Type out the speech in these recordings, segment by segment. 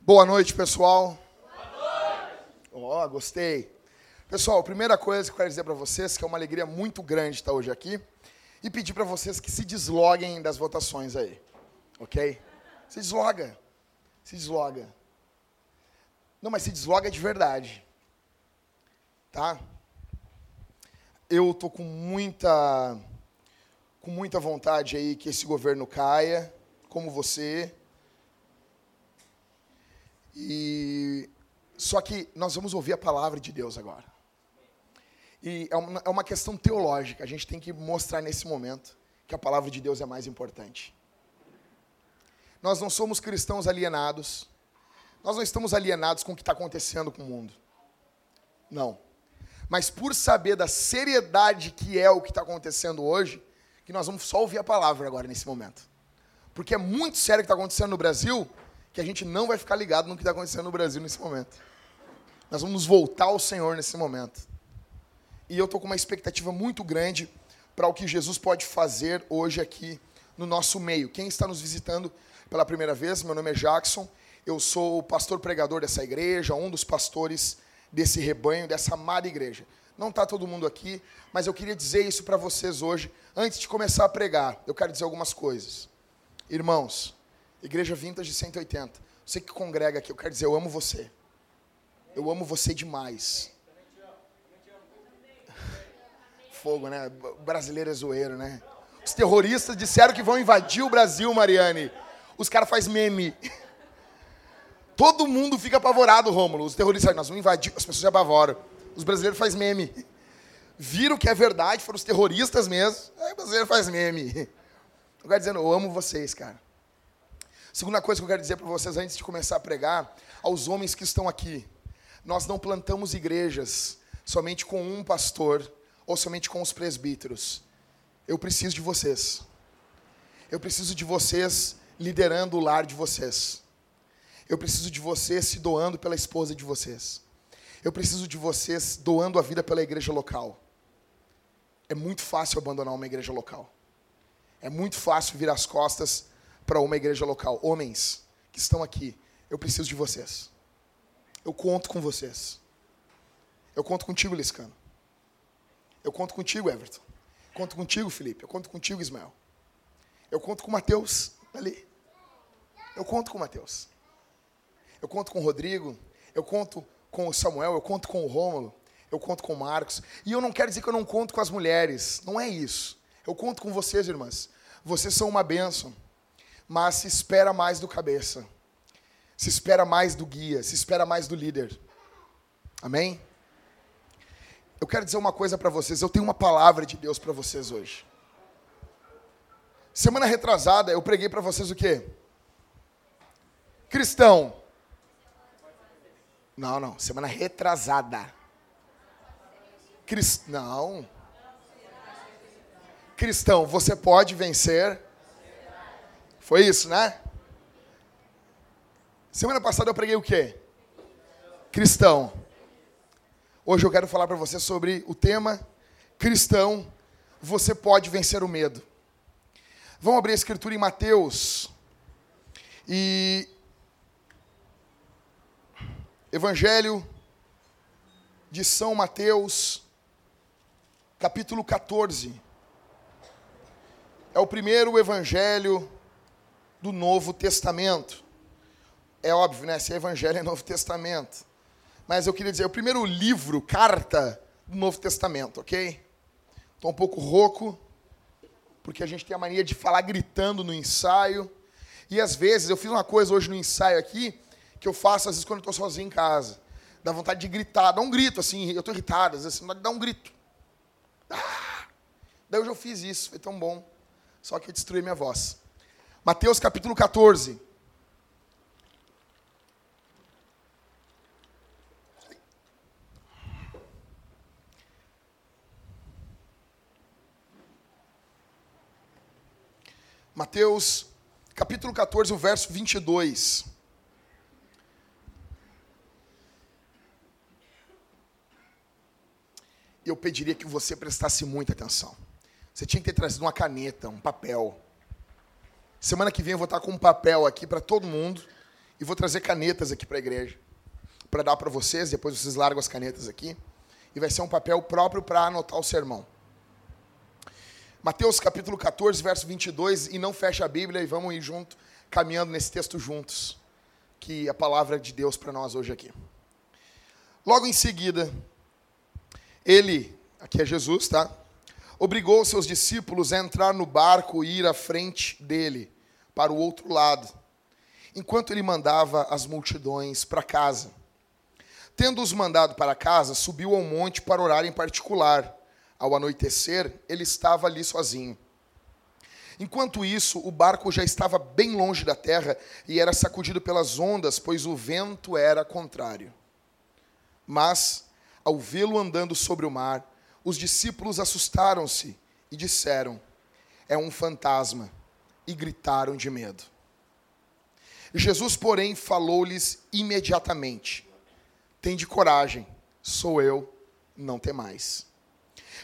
Boa noite, pessoal. Ó, oh, gostei. Pessoal, primeira coisa que eu quero dizer para vocês que é uma alegria muito grande estar hoje aqui e pedir para vocês que se desloguem das votações aí. OK? Se desloga. Se desloga. Não, mas se desloga de verdade. Tá? Eu tô com muita com muita vontade aí que esse governo caia, como você. E só que nós vamos ouvir a palavra de Deus agora. E é uma, é uma questão teológica. A gente tem que mostrar nesse momento que a palavra de Deus é mais importante. Nós não somos cristãos alienados. Nós não estamos alienados com o que está acontecendo com o mundo. Não. Mas por saber da seriedade que é o que está acontecendo hoje, que nós vamos só ouvir a palavra agora nesse momento. Porque é muito sério o que está acontecendo no Brasil que a gente não vai ficar ligado no que está acontecendo no Brasil nesse momento. Nós vamos voltar ao Senhor nesse momento. E eu estou com uma expectativa muito grande para o que Jesus pode fazer hoje aqui no nosso meio. Quem está nos visitando pela primeira vez, meu nome é Jackson, eu sou o pastor pregador dessa igreja, um dos pastores desse rebanho, dessa amada igreja. Não está todo mundo aqui, mas eu queria dizer isso para vocês hoje, antes de começar a pregar. Eu quero dizer algumas coisas. Irmãos, Igreja Vintage 180. Você que congrega aqui, eu quero dizer, eu amo você. Eu amo você demais. Fogo, né? brasileiro é zoeiro, né? Os terroristas disseram que vão invadir o Brasil, Mariane. Os caras fazem meme. Todo mundo fica apavorado, Rômulo. Os terroristas, nós vamos invadir. As pessoas se apavoram. Os brasileiros fazem meme. Viram que é verdade, foram os terroristas mesmo. Aí o brasileiro faz meme. Eu quero dizendo, eu amo vocês, cara. Segunda coisa que eu quero dizer para vocês antes de começar a pregar, aos homens que estão aqui. Nós não plantamos igrejas somente com um pastor ou somente com os presbíteros. Eu preciso de vocês. Eu preciso de vocês liderando o lar de vocês. Eu preciso de vocês se doando pela esposa de vocês. Eu preciso de vocês doando a vida pela igreja local. É muito fácil abandonar uma igreja local. É muito fácil virar as costas para uma igreja local. Homens que estão aqui, eu preciso de vocês. Eu conto com vocês. Eu conto contigo, Liscano. Eu conto contigo, Everton. Eu conto contigo, Felipe. Eu conto contigo, Ismael. Eu conto com o Mateus ali. Eu conto com o Mateus. Eu conto com o Rodrigo. Eu conto com o Samuel. Eu conto com o Rômulo. Eu conto com o Marcos. E eu não quero dizer que eu não conto com as mulheres. Não é isso. Eu conto com vocês, irmãs. Vocês são uma bênção mas se espera mais do cabeça, se espera mais do guia, se espera mais do líder. Amém? Eu quero dizer uma coisa para vocês, eu tenho uma palavra de Deus para vocês hoje. Semana retrasada eu preguei para vocês o quê? Cristão. Não, não, semana retrasada. Cristão. Cristão, você pode vencer foi isso, né? Semana passada eu preguei o quê? Cristão. Hoje eu quero falar para você sobre o tema cristão, você pode vencer o medo. Vamos abrir a escritura em Mateus. E Evangelho de São Mateus, capítulo 14. É o primeiro evangelho do Novo Testamento. É óbvio, né? Se é Evangelho é Novo Testamento. Mas eu queria dizer, é o primeiro livro, carta do Novo Testamento, ok? Estou um pouco rouco, porque a gente tem a mania de falar gritando no ensaio. E às vezes, eu fiz uma coisa hoje no ensaio aqui, que eu faço às vezes quando estou sozinho em casa. Dá vontade de gritar, dá um grito assim, eu estou irritado, às vezes assim, dá um grito. Ah! Daí eu fiz isso, foi tão bom. Só que eu destruí minha voz. Mateus capítulo 14. Mateus capítulo 14, o verso 22. Eu pediria que você prestasse muita atenção. Você tinha que ter trazido uma caneta, um papel. Semana que vem eu vou estar com um papel aqui para todo mundo e vou trazer canetas aqui para a igreja para dar para vocês. Depois vocês largam as canetas aqui e vai ser um papel próprio para anotar o sermão. Mateus capítulo 14, verso 22, e não fecha a Bíblia e vamos ir junto, caminhando nesse texto juntos, que é a palavra de Deus para nós hoje aqui. Logo em seguida, ele, aqui é Jesus, tá? Obrigou seus discípulos a entrar no barco e ir à frente dele, para o outro lado, enquanto ele mandava as multidões para casa. Tendo-os mandado para casa, subiu ao monte para orar em particular. Ao anoitecer, ele estava ali sozinho. Enquanto isso, o barco já estava bem longe da terra e era sacudido pelas ondas, pois o vento era contrário. Mas, ao vê-lo andando sobre o mar, os discípulos assustaram-se e disseram: É um fantasma, e gritaram de medo. Jesus, porém, falou-lhes imediatamente: Tende coragem, sou eu, não temais.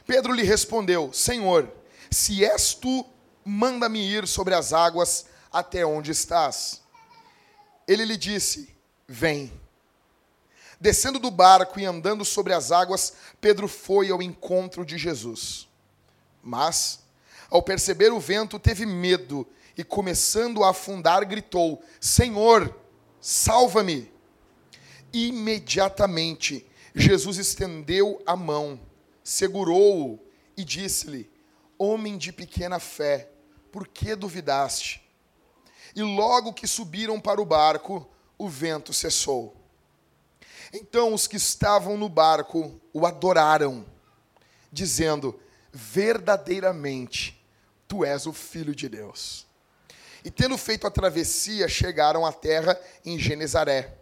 Pedro lhe respondeu: Senhor, se és tu, manda-me ir sobre as águas até onde estás. Ele lhe disse: Vem. Descendo do barco e andando sobre as águas, Pedro foi ao encontro de Jesus. Mas, ao perceber o vento, teve medo e, começando a afundar, gritou: Senhor, salva-me. Imediatamente, Jesus estendeu a mão segurou-o e disse-lhe: Homem de pequena fé, por que duvidaste? E logo que subiram para o barco, o vento cessou. Então os que estavam no barco o adoraram, dizendo: Verdadeiramente, tu és o Filho de Deus. E tendo feito a travessia, chegaram à terra em Genezaré.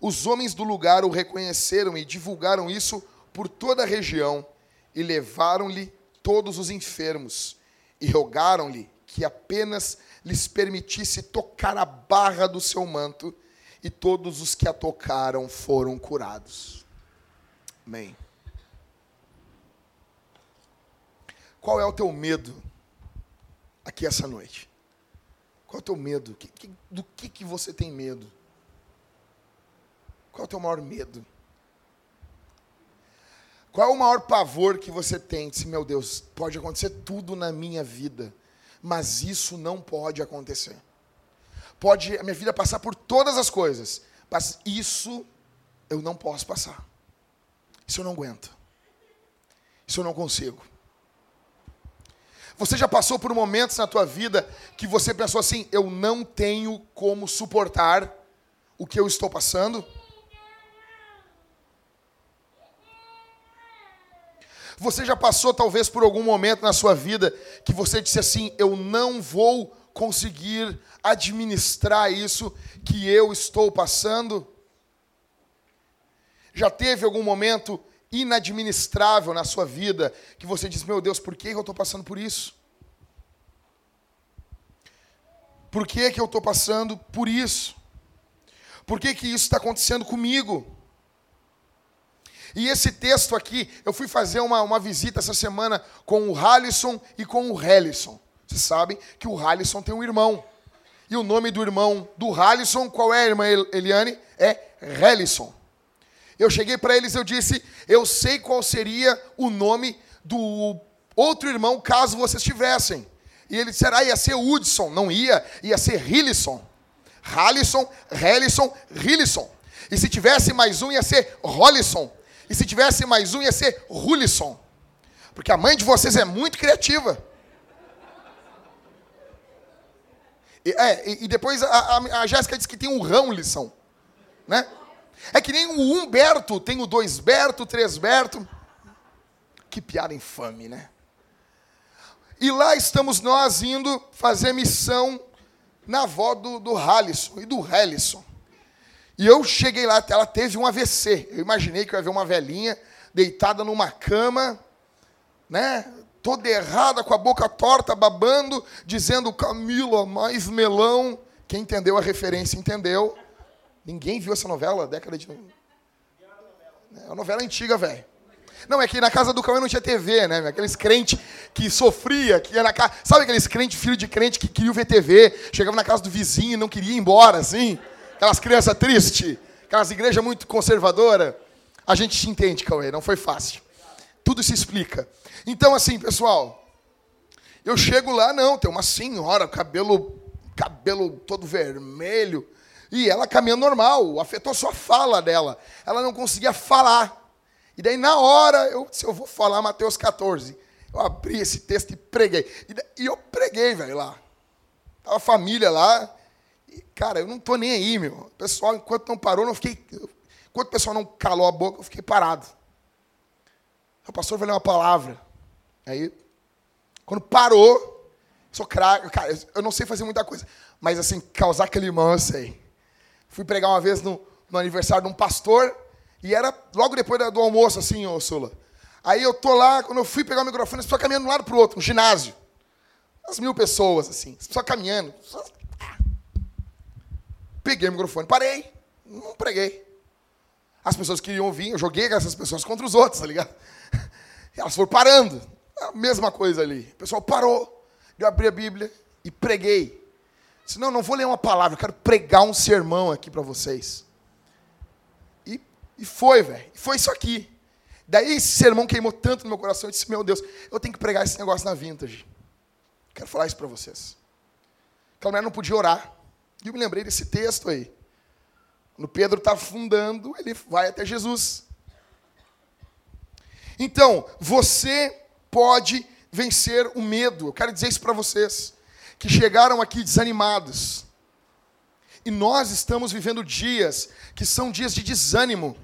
Os homens do lugar o reconheceram e divulgaram isso por toda a região e levaram-lhe todos os enfermos e rogaram-lhe que apenas lhes permitisse tocar a barra do seu manto, e todos os que a tocaram foram curados. Amém. Qual é o teu medo aqui essa noite? Qual é o teu medo? Do que, que você tem medo? Qual é o teu maior medo? Qual é o maior pavor que você tem? Se, meu Deus, pode acontecer tudo na minha vida, mas isso não pode acontecer. Pode a minha vida passar por todas as coisas, mas isso eu não posso passar. Isso eu não aguento. Isso eu não consigo. Você já passou por momentos na tua vida que você pensou assim: eu não tenho como suportar o que eu estou passando? Você já passou talvez por algum momento na sua vida que você disse assim: eu não vou conseguir administrar isso que eu estou passando? Já teve algum momento inadministrável na sua vida que você diz: meu Deus, por que eu estou passando por isso? Por que, que eu estou passando por isso? Por que, que isso está acontecendo comigo? E esse texto aqui, eu fui fazer uma, uma visita essa semana com o Halisson e com o Hellison. Vocês sabem que o Halisson tem um irmão. E o nome do irmão do Halisson, qual é, irmã Eliane? É Hellison. Eu cheguei para eles, eu disse, eu sei qual seria o nome do outro irmão caso vocês tivessem. E ele disseram, ah, ia ser Hudson. Não ia, ia ser Hillisson. Halisson, Hellisson, Hillisson. E se tivesse mais um, ia ser Rollisson. E se tivesse mais um, ia ser Rulisson. Porque a mãe de vocês é muito criativa. E, é, e, e depois a, a, a Jéssica disse que tem um Rãolisson. Né? É que nem o Humberto, tem o dois Berto, três Berto. Que piada infame, né? E lá estamos nós indo fazer missão na avó do, do Halisson e do Hellisson. E eu cheguei lá, ela teve um AVC. Eu imaginei que eu ia ver uma velhinha deitada numa cama, né? Toda errada, com a boca torta, babando, dizendo Camila, mais melão. Quem entendeu a referência entendeu. Ninguém viu essa novela, década de. É uma novela antiga, velho. Não, é que na casa do Cauê não tinha TV, né? Aqueles crentes que sofria, que ia na casa. Sabe aqueles crentes, filho de crente, que queriam ver TV, chegava na casa do vizinho e não queria ir embora, assim? Aquelas crianças tristes, aquelas igrejas muito conservadoras. A gente te entende, Cauê, não foi fácil. Tudo se explica. Então, assim, pessoal, eu chego lá, não, tem uma senhora, cabelo, cabelo todo vermelho, e ela caminhando normal, afetou só a fala dela. Ela não conseguia falar. E daí, na hora, eu se eu vou falar Mateus 14. Eu abri esse texto e preguei. E, daí, e eu preguei, velho, lá. Tava a família lá. E, cara, eu não tô nem aí, meu. O pessoal, enquanto não parou, não fiquei. Enquanto o pessoal não calou a boca, eu fiquei parado. O pastor vai ler uma palavra. Aí, quando parou, sou craque. Cara, eu não sei fazer muita coisa. Mas, assim, causar climão, eu sei. Fui pregar uma vez no, no aniversário de um pastor. E era logo depois do almoço, assim, ô Sula. Aí eu tô lá, quando eu fui pegar o microfone, as pessoas caminhando de um lado pro outro, um ginásio. Umas mil pessoas, assim, as pessoas caminhando. Peguei o microfone, parei, não preguei. As pessoas queriam ouvir, eu joguei essas pessoas contra os outros, tá ligado? Elas foram parando. A mesma coisa ali. O pessoal parou. Eu abri a Bíblia e preguei. Disse, não, não vou ler uma palavra, eu quero pregar um sermão aqui para vocês. E foi, velho. Foi isso aqui. Daí esse sermão queimou tanto no meu coração. Eu disse, meu Deus, eu tenho que pregar esse negócio na vintage. Quero falar isso para vocês. Aquela mulher não podia orar. E eu me lembrei desse texto aí. Quando Pedro está afundando, ele vai até Jesus. Então, você pode vencer o medo. Eu quero dizer isso para vocês que chegaram aqui desanimados. E nós estamos vivendo dias que são dias de desânimo.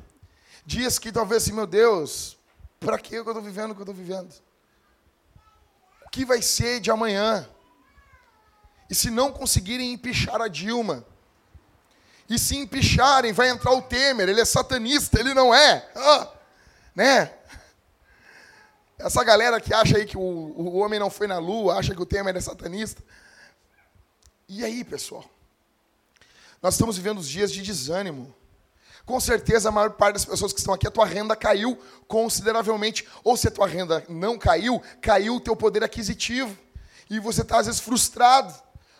Dias que talvez assim, meu Deus, para que eu estou vivendo o que eu estou vivendo? O que vai ser de amanhã? E se não conseguirem empichar a Dilma? E se empicharem, vai entrar o Temer, ele é satanista, ele não é. Ah, né? Essa galera que acha aí que o, o homem não foi na lua, acha que o Temer é satanista. E aí, pessoal? Nós estamos vivendo os dias de desânimo. Com certeza, a maior parte das pessoas que estão aqui, a tua renda caiu consideravelmente. Ou se a tua renda não caiu, caiu o teu poder aquisitivo. E você está, às vezes, frustrado,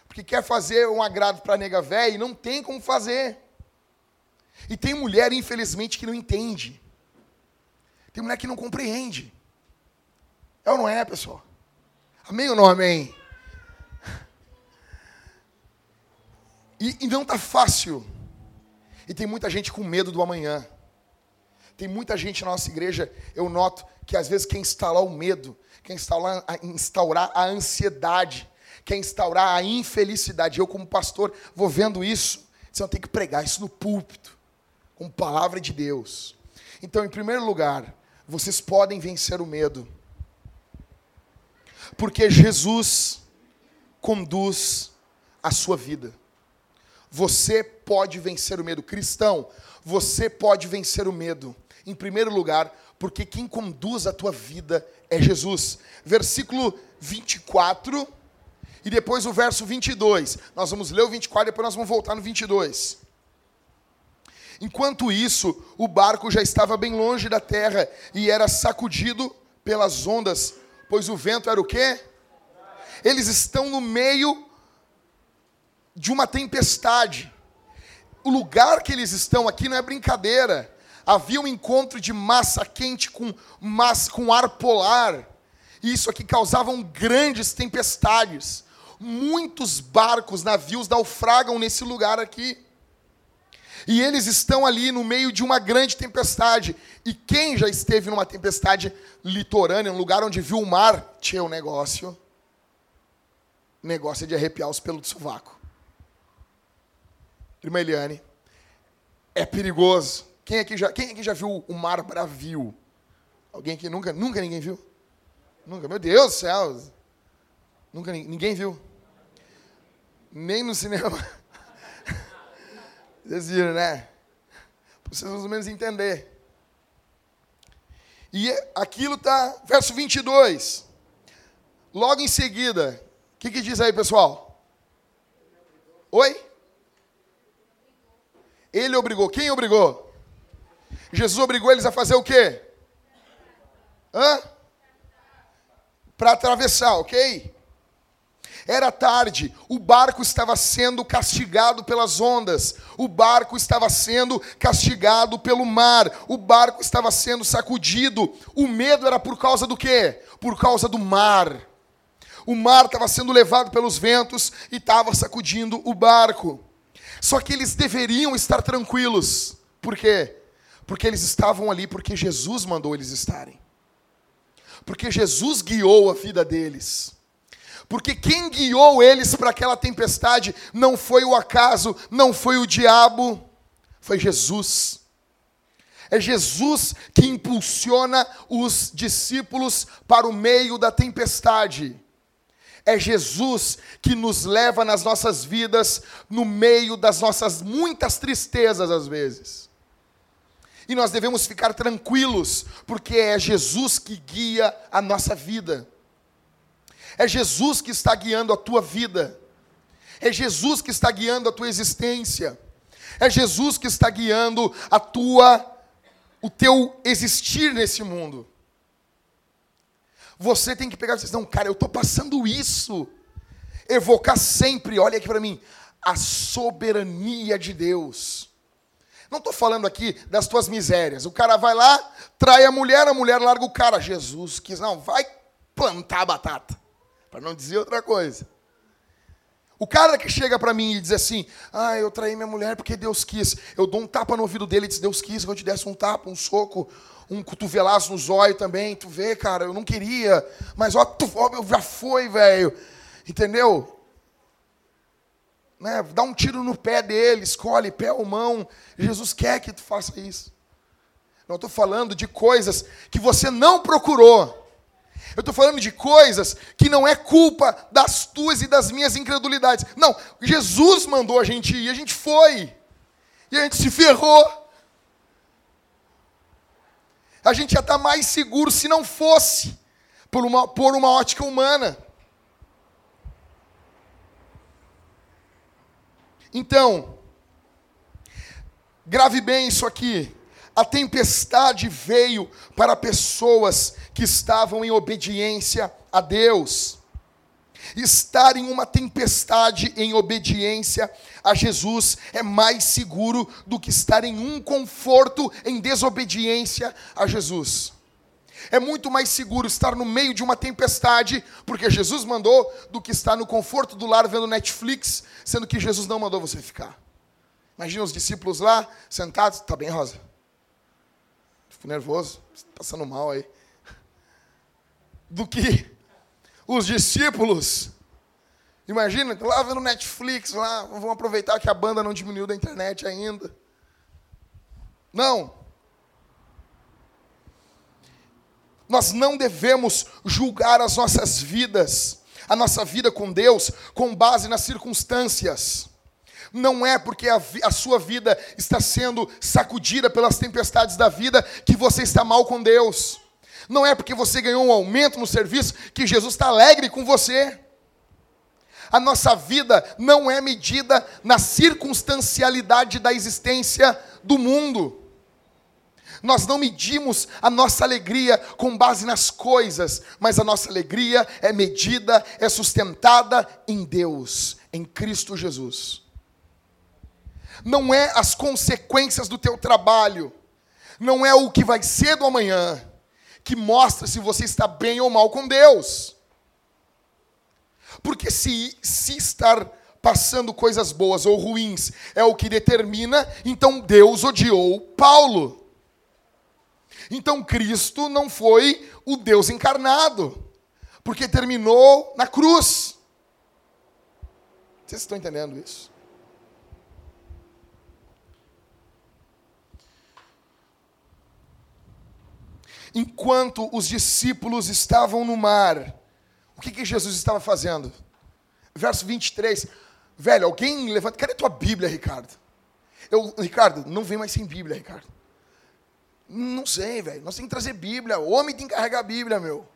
porque quer fazer um agrado para a nega velha e não tem como fazer. E tem mulher, infelizmente, que não entende. Tem mulher que não compreende. É ou não é, pessoal? Amém ou não amém? E, e não está fácil. E tem muita gente com medo do amanhã. Tem muita gente na nossa igreja, eu noto, que às vezes quer instalar o medo, quer instaurar, instaurar a ansiedade, quer instaurar a infelicidade. Eu, como pastor, vou vendo isso. Você não tem que pregar isso no púlpito, com palavra de Deus. Então, em primeiro lugar, vocês podem vencer o medo. Porque Jesus conduz a sua vida. Você pode vencer o medo. Cristão, você pode vencer o medo. Em primeiro lugar, porque quem conduz a tua vida é Jesus. Versículo 24 e depois o verso 22. Nós vamos ler o 24 e depois nós vamos voltar no 22. Enquanto isso, o barco já estava bem longe da terra e era sacudido pelas ondas, pois o vento era o quê? Eles estão no meio de uma tempestade. O lugar que eles estão aqui não é brincadeira. Havia um encontro de massa quente com, massa, com ar polar. E isso aqui causavam grandes tempestades. Muitos barcos, navios naufragam nesse lugar aqui. E eles estão ali no meio de uma grande tempestade. E quem já esteve numa tempestade litorânea, um lugar onde viu o mar, tinha um negócio. Negócio de arrepiar os pelos do sovaco irmã Eliane, é perigoso. Quem aqui já, quem aqui já viu o mar bravio? Alguém aqui nunca, nunca ninguém viu? Nunca. Meu Deus do céu. Nunca ninguém viu. Nem no cinema. Vocês viram, né? Vocês mais ou menos entender. E aquilo tá, verso 22. Logo em seguida, o que, que diz aí, pessoal? Oi? Ele obrigou. Quem obrigou? Jesus obrigou eles a fazer o quê? Hã? Para atravessar, ok? Era tarde, o barco estava sendo castigado pelas ondas, o barco estava sendo castigado pelo mar, o barco estava sendo sacudido. O medo era por causa do quê? Por causa do mar. O mar estava sendo levado pelos ventos e estava sacudindo o barco. Só que eles deveriam estar tranquilos. Por quê? Porque eles estavam ali porque Jesus mandou eles estarem. Porque Jesus guiou a vida deles. Porque quem guiou eles para aquela tempestade não foi o acaso, não foi o diabo, foi Jesus. É Jesus que impulsiona os discípulos para o meio da tempestade. É Jesus que nos leva nas nossas vidas no meio das nossas muitas tristezas às vezes. E nós devemos ficar tranquilos, porque é Jesus que guia a nossa vida. É Jesus que está guiando a tua vida. É Jesus que está guiando a tua existência. É Jesus que está guiando a tua o teu existir nesse mundo. Você tem que pegar e dizer, não, cara, eu estou passando isso. Evocar sempre, olha aqui para mim, a soberania de Deus. Não estou falando aqui das tuas misérias. O cara vai lá, trai a mulher, a mulher larga o cara. Jesus quis, não, vai plantar a batata. Para não dizer outra coisa. O cara que chega para mim e diz assim: Ah, eu traí minha mulher porque Deus quis. Eu dou um tapa no ouvido dele e diz: Deus quis que eu te desse um tapa, um soco, um cotovelaço no zóio também. Tu vê, cara, eu não queria. Mas ó, tu, ó já foi, velho. Entendeu? Né? Dá um tiro no pé dele, escolhe pé ou mão. Jesus quer que tu faça isso. Não estou falando de coisas que você não procurou. Eu estou falando de coisas que não é culpa das tuas e das minhas incredulidades. Não, Jesus mandou a gente ir, a gente foi. E a gente se ferrou. A gente ia estar tá mais seguro se não fosse por uma, por uma ótica humana. Então, grave bem isso aqui. A tempestade veio para pessoas que estavam em obediência a Deus. Estar em uma tempestade em obediência a Jesus é mais seguro do que estar em um conforto em desobediência a Jesus. É muito mais seguro estar no meio de uma tempestade, porque Jesus mandou, do que estar no conforto do lar vendo Netflix, sendo que Jesus não mandou você ficar. Imagina os discípulos lá, sentados, tá bem, Rosa? Fico nervoso, passando mal aí. Do que os discípulos. Imagina, lá vendo Netflix, lá, vamos aproveitar que a banda não diminuiu da internet ainda. Não. Nós não devemos julgar as nossas vidas, a nossa vida com Deus, com base nas circunstâncias não é porque a, a, sua vida está sendo sacudida pelas tempestades da vida que você está mal com Deus. Não é porque você ganhou um aumento no serviço que Jesus está alegre com você. A nossa vida não é medida na circunstancialidade da existência do mundo. Nós não medimos a nossa alegria com base nas coisas, mas a nossa alegria é medida, é sustentada em Deus, em Cristo Jesus não é as consequências do teu trabalho, não é o que vai ser do amanhã, que mostra se você está bem ou mal com Deus. Porque se, se estar passando coisas boas ou ruins é o que determina, então Deus odiou Paulo. Então Cristo não foi o Deus encarnado, porque terminou na cruz. Vocês estão entendendo isso? Enquanto os discípulos estavam no mar, o que, que Jesus estava fazendo? Verso 23. Velho, alguém levanta. Cadê tua Bíblia, Ricardo? Eu, Ricardo, não vem mais sem Bíblia, Ricardo. Não sei, velho. Nós temos que trazer Bíblia. O homem tem que carregar a Bíblia, meu.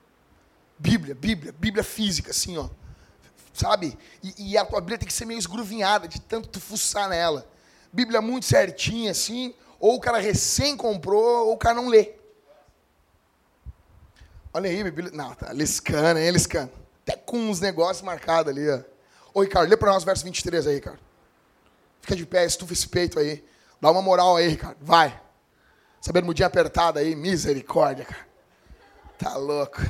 Bíblia, Bíblia, Bíblia física, assim, ó. Sabe? E, e, a tua Bíblia tem que ser meio esgruvinhada, de tanto tu fuçar nela. Bíblia muito certinha, assim. Ou o cara recém comprou, ou o cara não lê. Olha aí, Bíblia. Não, tá liscando, hein, liscando. Até com uns negócios marcados ali, ó. Ô, Ricardo, lê para nós o verso 23 aí, Ricardo. Fica de pé, estufa esse peito aí. Dá uma moral aí, Ricardo. Vai. Essa bermudinha apertada aí, misericórdia, cara. Tá louco.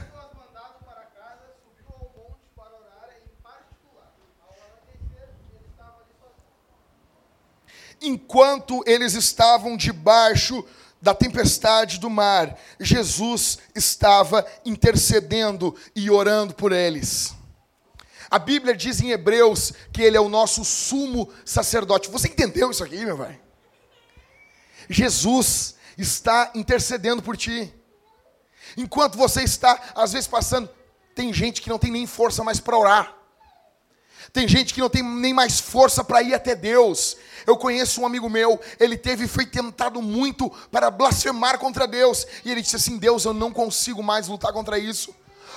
Enquanto eles estavam debaixo da tempestade do mar, Jesus estava intercedendo e orando por eles. A Bíblia diz em Hebreus que ele é o nosso sumo sacerdote. Você entendeu isso aqui, meu pai? Jesus está intercedendo por ti. Enquanto você está, às vezes, passando, tem gente que não tem nem força mais para orar. Tem gente que não tem nem mais força para ir até Deus. Eu conheço um amigo meu, ele teve foi tentado muito para blasfemar contra Deus, e ele disse assim: "Deus, eu não consigo mais lutar contra isso.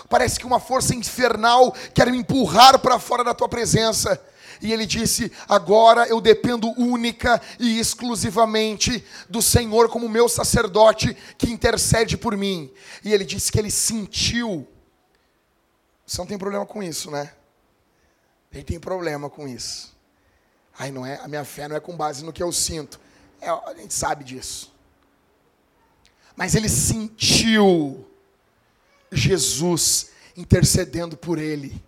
Parece que uma força infernal quer me empurrar para fora da tua presença." E ele disse: Agora eu dependo única e exclusivamente do Senhor como meu sacerdote que intercede por mim. E ele disse que ele sentiu. Você não tem problema com isso, né? Ele tem problema com isso. Ai, não é, a minha fé não é com base no que eu sinto. É, a gente sabe disso. Mas ele sentiu Jesus intercedendo por ele.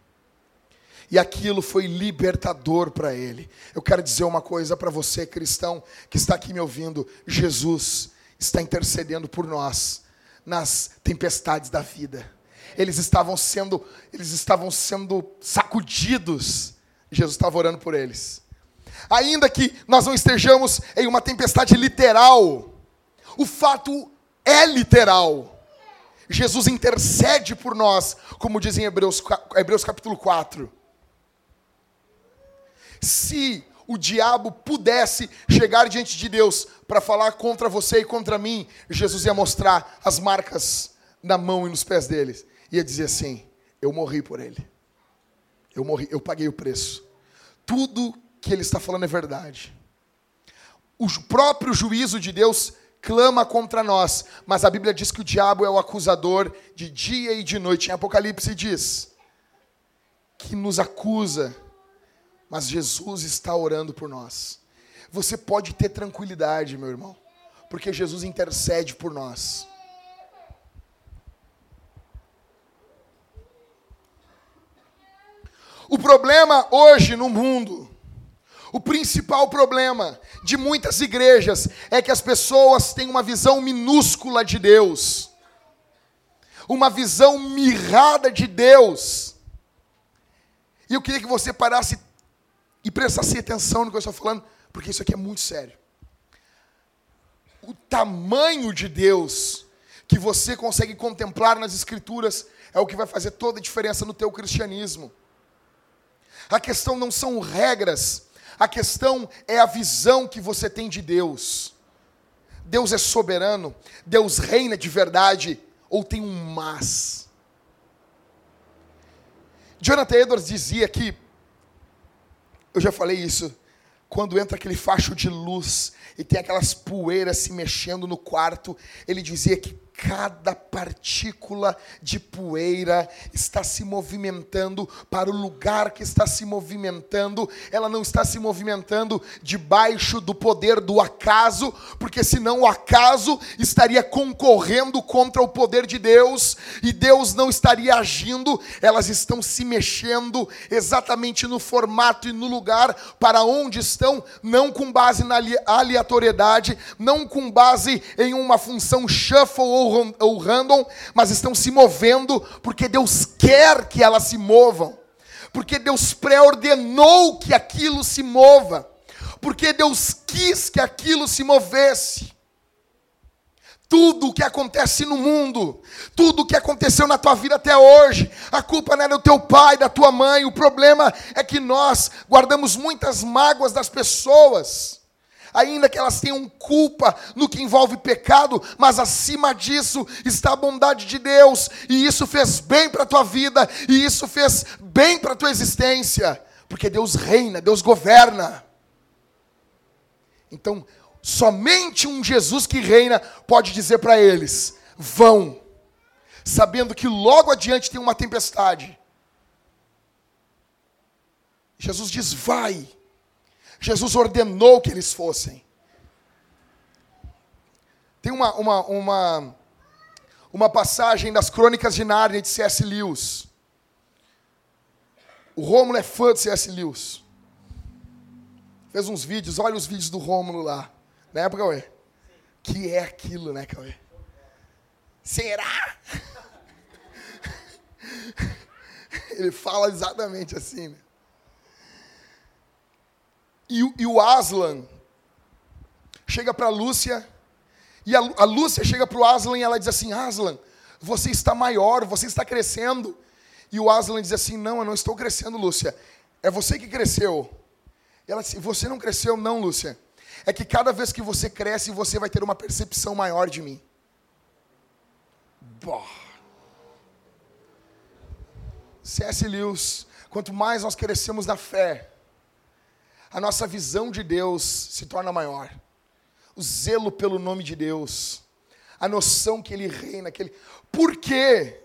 E aquilo foi libertador para ele. Eu quero dizer uma coisa para você, cristão, que está aqui me ouvindo: Jesus está intercedendo por nós nas tempestades da vida. Eles estavam sendo, eles estavam sendo sacudidos. Jesus estava orando por eles. Ainda que nós não estejamos em uma tempestade literal, o fato é literal. Jesus intercede por nós, como diz em Hebreus, Hebreus capítulo 4 se o diabo pudesse chegar diante de Deus para falar contra você e contra mim, Jesus ia mostrar as marcas na mão e nos pés deles. Ia dizer assim: Eu morri por ele. Eu morri, eu paguei o preço. Tudo que ele está falando é verdade. O próprio juízo de Deus clama contra nós, mas a Bíblia diz que o diabo é o acusador de dia e de noite. Em Apocalipse diz que nos acusa mas Jesus está orando por nós. Você pode ter tranquilidade, meu irmão, porque Jesus intercede por nós. O problema hoje no mundo, o principal problema de muitas igrejas é que as pessoas têm uma visão minúscula de Deus, uma visão mirrada de Deus. E eu queria que você parasse e prestasse atenção no que eu estou falando, porque isso aqui é muito sério. O tamanho de Deus que você consegue contemplar nas Escrituras é o que vai fazer toda a diferença no teu cristianismo. A questão não são regras, a questão é a visão que você tem de Deus. Deus é soberano, Deus reina de verdade, ou tem um mas. Jonathan Edwards dizia que eu já falei isso. Quando entra aquele facho de luz e tem aquelas poeiras se mexendo no quarto, ele dizia que cada partícula de poeira está se movimentando para o lugar que está se movimentando, ela não está se movimentando debaixo do poder do acaso, porque senão o acaso estaria concorrendo contra o poder de Deus e Deus não estaria agindo, elas estão se mexendo exatamente no formato e no lugar para onde estão, não com base na aleatoriedade, não com base em uma função shuffle ou ou random, mas estão se movendo porque Deus quer que elas se movam, porque Deus pré-ordenou que aquilo se mova, porque Deus quis que aquilo se movesse. Tudo o que acontece no mundo, tudo o que aconteceu na tua vida até hoje, a culpa não é do teu pai, da tua mãe, o problema é que nós guardamos muitas mágoas das pessoas ainda que elas tenham culpa no que envolve pecado, mas acima disso está a bondade de Deus, e isso fez bem para a tua vida, e isso fez bem para a tua existência, porque Deus reina, Deus governa. Então, somente um Jesus que reina pode dizer para eles: vão, sabendo que logo adiante tem uma tempestade. Jesus diz: vai. Jesus ordenou que eles fossem. Tem uma, uma, uma, uma passagem das Crônicas de Nárnia de C.S. Lewis. O Rômulo é fã de C.S. Lewis. Fez uns vídeos, olha os vídeos do Rômulo lá. Na época, ué. Que é aquilo, né, Cauê? Será? Ele fala exatamente assim, né? E, e o Aslan chega para Lúcia, e a, a Lúcia chega para o Aslan e ela diz assim: Aslan, você está maior, você está crescendo. E o Aslan diz assim: Não, eu não estou crescendo, Lúcia. É você que cresceu. E ela disse: Você não cresceu, não, Lúcia. É que cada vez que você cresce, você vai ter uma percepção maior de mim. Boa. C.S. Lewis, quanto mais nós crescemos na fé, a nossa visão de Deus se torna maior. O zelo pelo nome de Deus, a noção que Ele reina, que Ele... Por quê?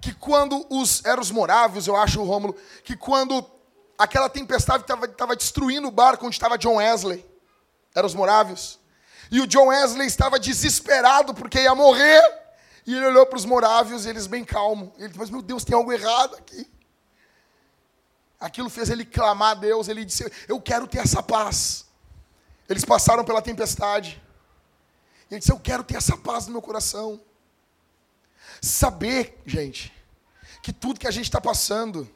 Que quando os eram os moráveis, eu acho, Rômulo, que quando aquela tempestade estava destruindo o barco onde estava John Wesley, eram os moráveis, e o John Wesley estava desesperado porque ia morrer, e ele olhou para os moráveis eles bem calmo. Ele disse, mas meu Deus, tem algo errado aqui. Aquilo fez ele clamar a Deus, ele disse, eu quero ter essa paz. Eles passaram pela tempestade. E ele disse, eu quero ter essa paz no meu coração. Saber, gente, que tudo que a gente está passando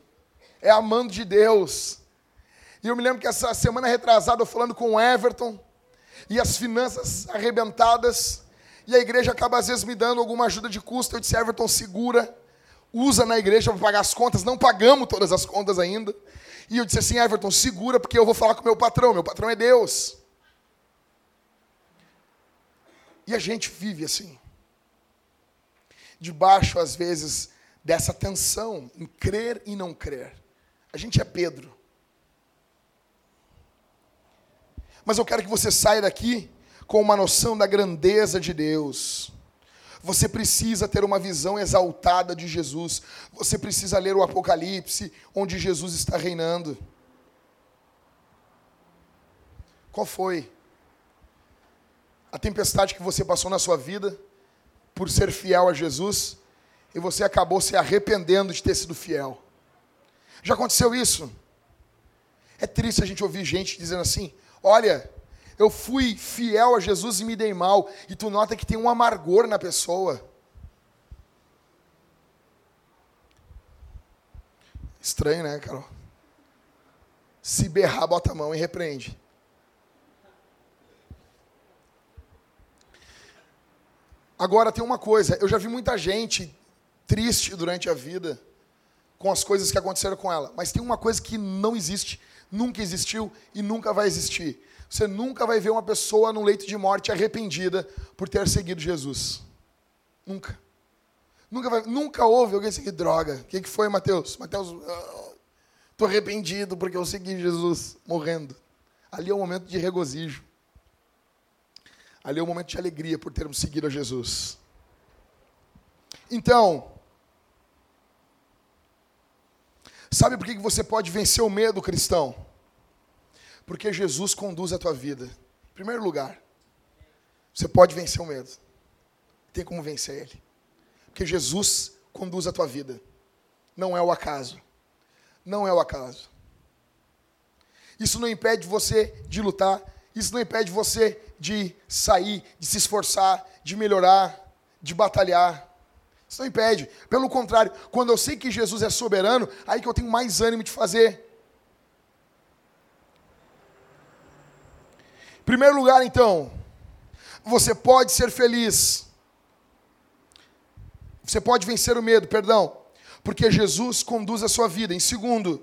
é amando de Deus. E eu me lembro que essa semana retrasada eu falando com o Everton e as finanças arrebentadas. E a igreja acaba às vezes me dando alguma ajuda de custo. Eu disse, Everton, segura, usa na igreja para pagar as contas. Não pagamos todas as contas ainda. E eu disse assim, Everton, segura, porque eu vou falar com meu patrão. Meu patrão é Deus. E a gente vive assim. Debaixo, às vezes, dessa tensão em crer e não crer. A gente é Pedro. Mas eu quero que você saia daqui com uma noção da grandeza de Deus. Você precisa ter uma visão exaltada de Jesus. Você precisa ler o Apocalipse, onde Jesus está reinando. Qual foi a tempestade que você passou na sua vida por ser fiel a Jesus e você acabou se arrependendo de ter sido fiel? Já aconteceu isso? É triste a gente ouvir gente dizendo assim: olha, eu fui fiel a Jesus e me dei mal. E tu nota que tem um amargor na pessoa. Estranho, né, Carol? Se berrar, bota a mão e repreende. Agora tem uma coisa, eu já vi muita gente triste durante a vida com as coisas que aconteceram com ela, mas tem uma coisa que não existe, nunca existiu e nunca vai existir. Você nunca vai ver uma pessoa no leito de morte arrependida por ter seguido Jesus. Nunca. Nunca, vai, nunca houve alguém seguir droga. O que, que foi, Mateus? Mateus, estou arrependido porque eu segui Jesus morrendo. Ali é um momento de regozijo. Ali é um momento de alegria por termos seguido a Jesus. Então, sabe por que você pode vencer o medo, cristão? Porque Jesus conduz a tua vida. Em primeiro lugar, você pode vencer o medo. Tem como vencer ele. Porque Jesus conduz a tua vida. Não é o acaso. Não é o acaso. Isso não impede você de lutar. Isso não impede você de sair, de se esforçar, de melhorar, de batalhar. Isso não impede. Pelo contrário, quando eu sei que Jesus é soberano, aí que eu tenho mais ânimo de fazer. Primeiro lugar, então, você pode ser feliz. Você pode vencer o medo, perdão, porque Jesus conduz a sua vida. Em segundo,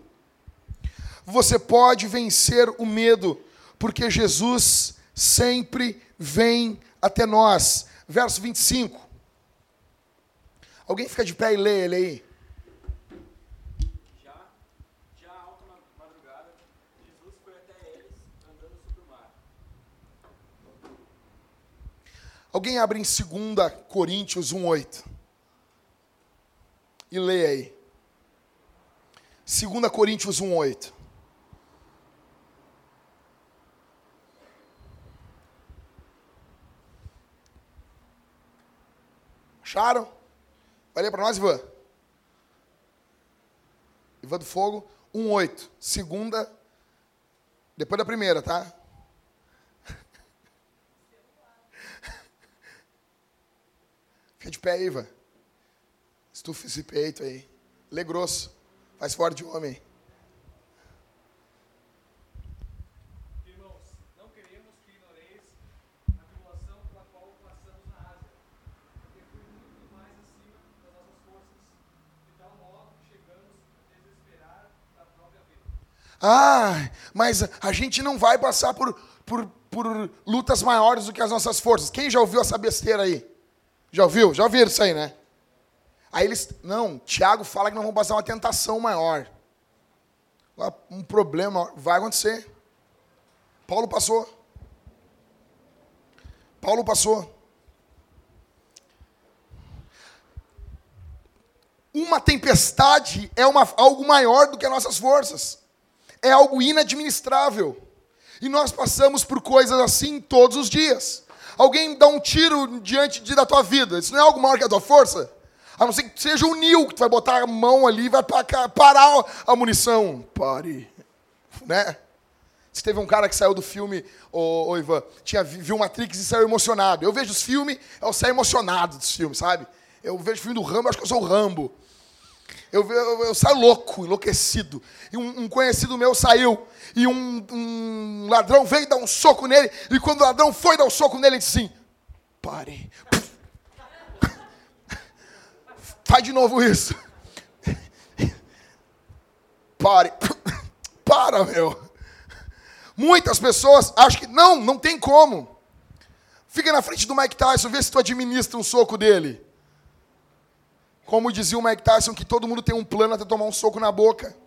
você pode vencer o medo, porque Jesus sempre vem até nós. Verso 25. Alguém fica de pé e lê ele aí. Alguém abre em 2 Coríntios 1,8. e lê aí. 2 Coríntios 1,8. Acharam? Vai ler para nós, Ivan. Ivan do Fogo, 1,8. Segunda, depois da primeira, tá? Fica de pé aí, Ivan. Estufa esse peito aí. Lê grosso. Faz forte de homem. Ah, mas a gente não vai passar por, por, por lutas maiores do que as nossas forças. Quem já ouviu essa besteira aí? Já ouviu? Já ouviram isso aí, né? Aí eles. Não, Tiago fala que não vão passar uma tentação maior. Um problema vai acontecer. Paulo passou. Paulo passou. Uma tempestade é uma, algo maior do que as nossas forças é algo inadministrável. E nós passamos por coisas assim todos os dias. Alguém dá um tiro diante de, da tua vida. Isso não é algo maior que a tua força? A não ser que seja o Nil, que tu vai botar a mão ali e vai parar a munição. Pare. Né? Se teve um cara que saiu do filme, ô Ivan, tinha, viu Matrix e saiu emocionado. Eu vejo os filmes, eu saio emocionado dos filmes, sabe? Eu vejo o filme do Rambo, acho que eu sou o Rambo. Eu, eu, eu saio louco, enlouquecido. E um, um conhecido meu saiu. E um, um, ladrão veio dar um soco nele. E quando o ladrão foi dar um soco nele, ele disse assim: Pare. Faz de novo isso. Pare. Para, meu. Muitas pessoas acham que não, não tem como. Fica na frente do Mike Tyson, vê se tu administra um soco dele. Como dizia o Mike Tyson, que todo mundo tem um plano até tomar um soco na boca.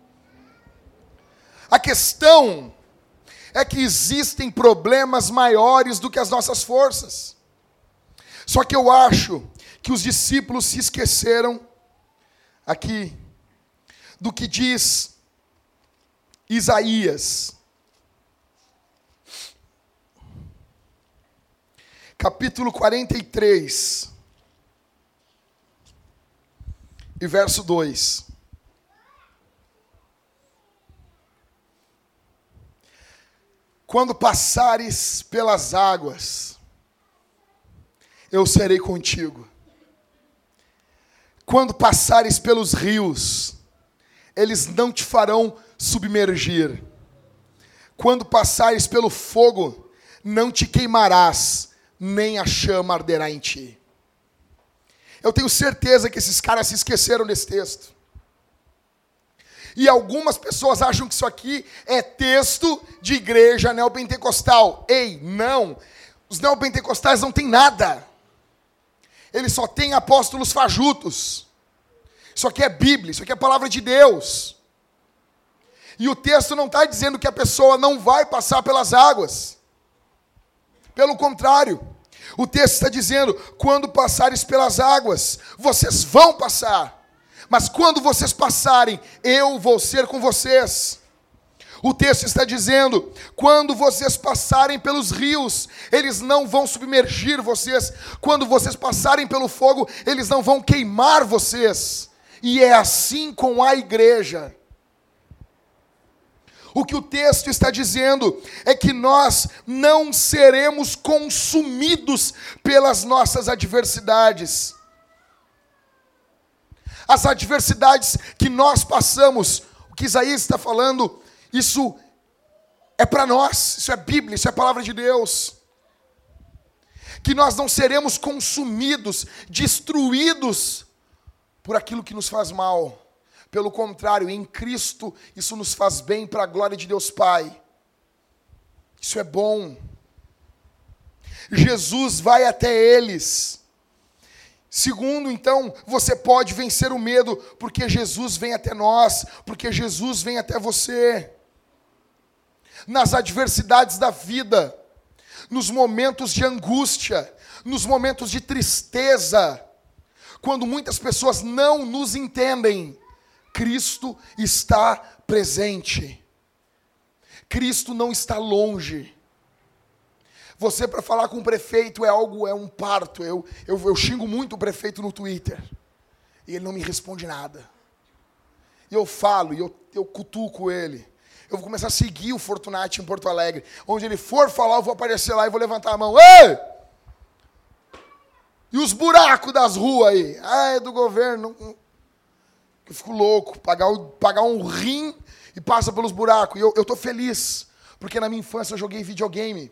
A questão é que existem problemas maiores do que as nossas forças. Só que eu acho que os discípulos se esqueceram aqui do que diz Isaías. Capítulo 43. E verso 2. Quando passares pelas águas, eu serei contigo. Quando passares pelos rios, eles não te farão submergir. Quando passares pelo fogo, não te queimarás, nem a chama arderá em ti. Eu tenho certeza que esses caras se esqueceram desse texto. E algumas pessoas acham que isso aqui é texto de igreja neopentecostal. Ei, não. Os neopentecostais não têm nada. Eles só têm apóstolos fajutos. Isso aqui é Bíblia, isso aqui é palavra de Deus. E o texto não está dizendo que a pessoa não vai passar pelas águas. Pelo contrário. O texto está dizendo: quando passares pelas águas, vocês vão passar. Mas quando vocês passarem, eu vou ser com vocês. O texto está dizendo: quando vocês passarem pelos rios, eles não vão submergir vocês. Quando vocês passarem pelo fogo, eles não vão queimar vocês. E é assim com a igreja. O que o texto está dizendo é que nós não seremos consumidos pelas nossas adversidades. As adversidades que nós passamos, o que Isaías está falando, isso é para nós, isso é Bíblia, isso é palavra de Deus. Que nós não seremos consumidos, destruídos por aquilo que nos faz mal. Pelo contrário, em Cristo, isso nos faz bem para a glória de Deus Pai. Isso é bom. Jesus vai até eles. Segundo, então, você pode vencer o medo, porque Jesus vem até nós, porque Jesus vem até você. Nas adversidades da vida, nos momentos de angústia, nos momentos de tristeza, quando muitas pessoas não nos entendem, Cristo está presente. Cristo não está longe. Você, para falar com o prefeito, é algo, é um parto. Eu, eu, eu xingo muito o prefeito no Twitter. E ele não me responde nada. E eu falo, e eu, eu cutuco ele. Eu vou começar a seguir o Fortunati em Porto Alegre. Onde ele for falar, eu vou aparecer lá e vou levantar a mão. Ei! E os buracos das ruas aí? Ah, é do governo. Eu fico louco. Pagar, pagar um rim e passa pelos buracos. E eu estou feliz. Porque na minha infância eu joguei videogame.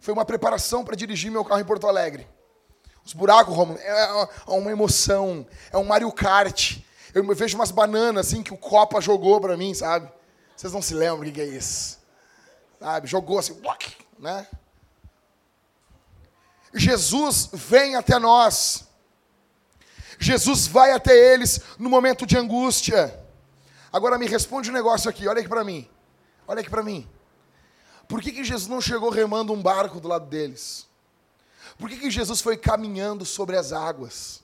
Foi uma preparação para dirigir meu carro em Porto Alegre. Os buracos, Romulo, é, é uma emoção. É um Mario Kart. Eu vejo umas bananas assim que o Copa jogou para mim, sabe? Vocês não se lembram o que é isso? Sabe? Jogou assim, né? Jesus vem até nós. Jesus vai até eles no momento de angústia. Agora me responde um negócio aqui, olha aqui para mim. Olha aqui para mim. Por que, que Jesus não chegou remando um barco do lado deles? Por que, que Jesus foi caminhando sobre as águas?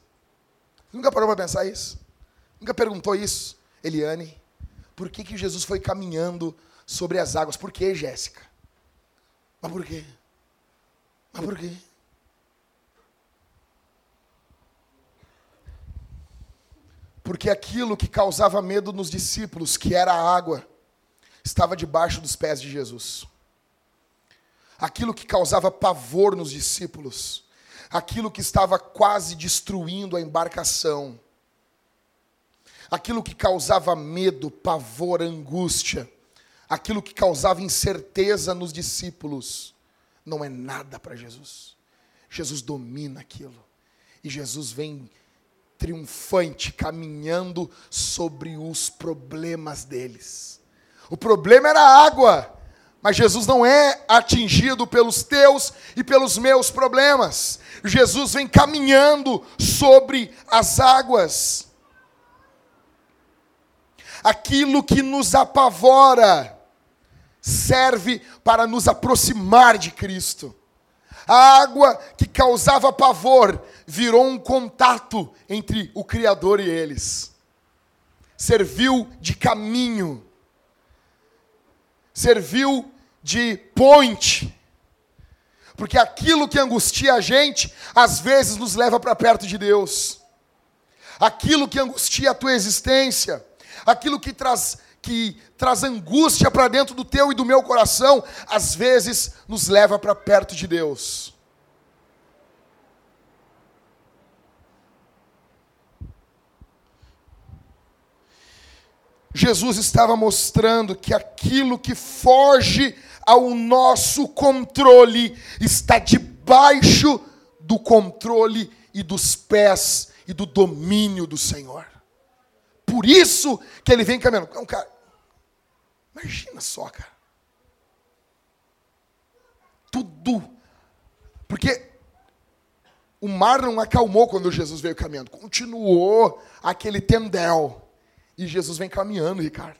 Você nunca parou para pensar isso? Nunca perguntou isso, Eliane? Por que, que Jesus foi caminhando sobre as águas? Por que, Jéssica? Mas por quê? Mas por quê? Porque aquilo que causava medo nos discípulos, que era a água, estava debaixo dos pés de Jesus. Aquilo que causava pavor nos discípulos, aquilo que estava quase destruindo a embarcação, aquilo que causava medo, pavor, angústia, aquilo que causava incerteza nos discípulos, não é nada para Jesus. Jesus domina aquilo. E Jesus vem triunfante, caminhando sobre os problemas deles. O problema era a água, mas Jesus não é atingido pelos teus e pelos meus problemas. Jesus vem caminhando sobre as águas. Aquilo que nos apavora serve para nos aproximar de Cristo. A água que causava pavor virou um contato entre o Criador e eles. Serviu de caminho. Serviu de ponte. Porque aquilo que angustia a gente, às vezes nos leva para perto de Deus. Aquilo que angustia a tua existência, aquilo que traz que traz angústia para dentro do teu e do meu coração, às vezes nos leva para perto de Deus. Jesus estava mostrando que aquilo que foge ao nosso controle está debaixo do controle e dos pés e do domínio do Senhor. Por isso que ele vem caminhando. Um cara, Imagina só, cara. Tudo. Porque o mar não acalmou quando Jesus veio caminhando. Continuou aquele tendel. E Jesus vem caminhando, Ricardo.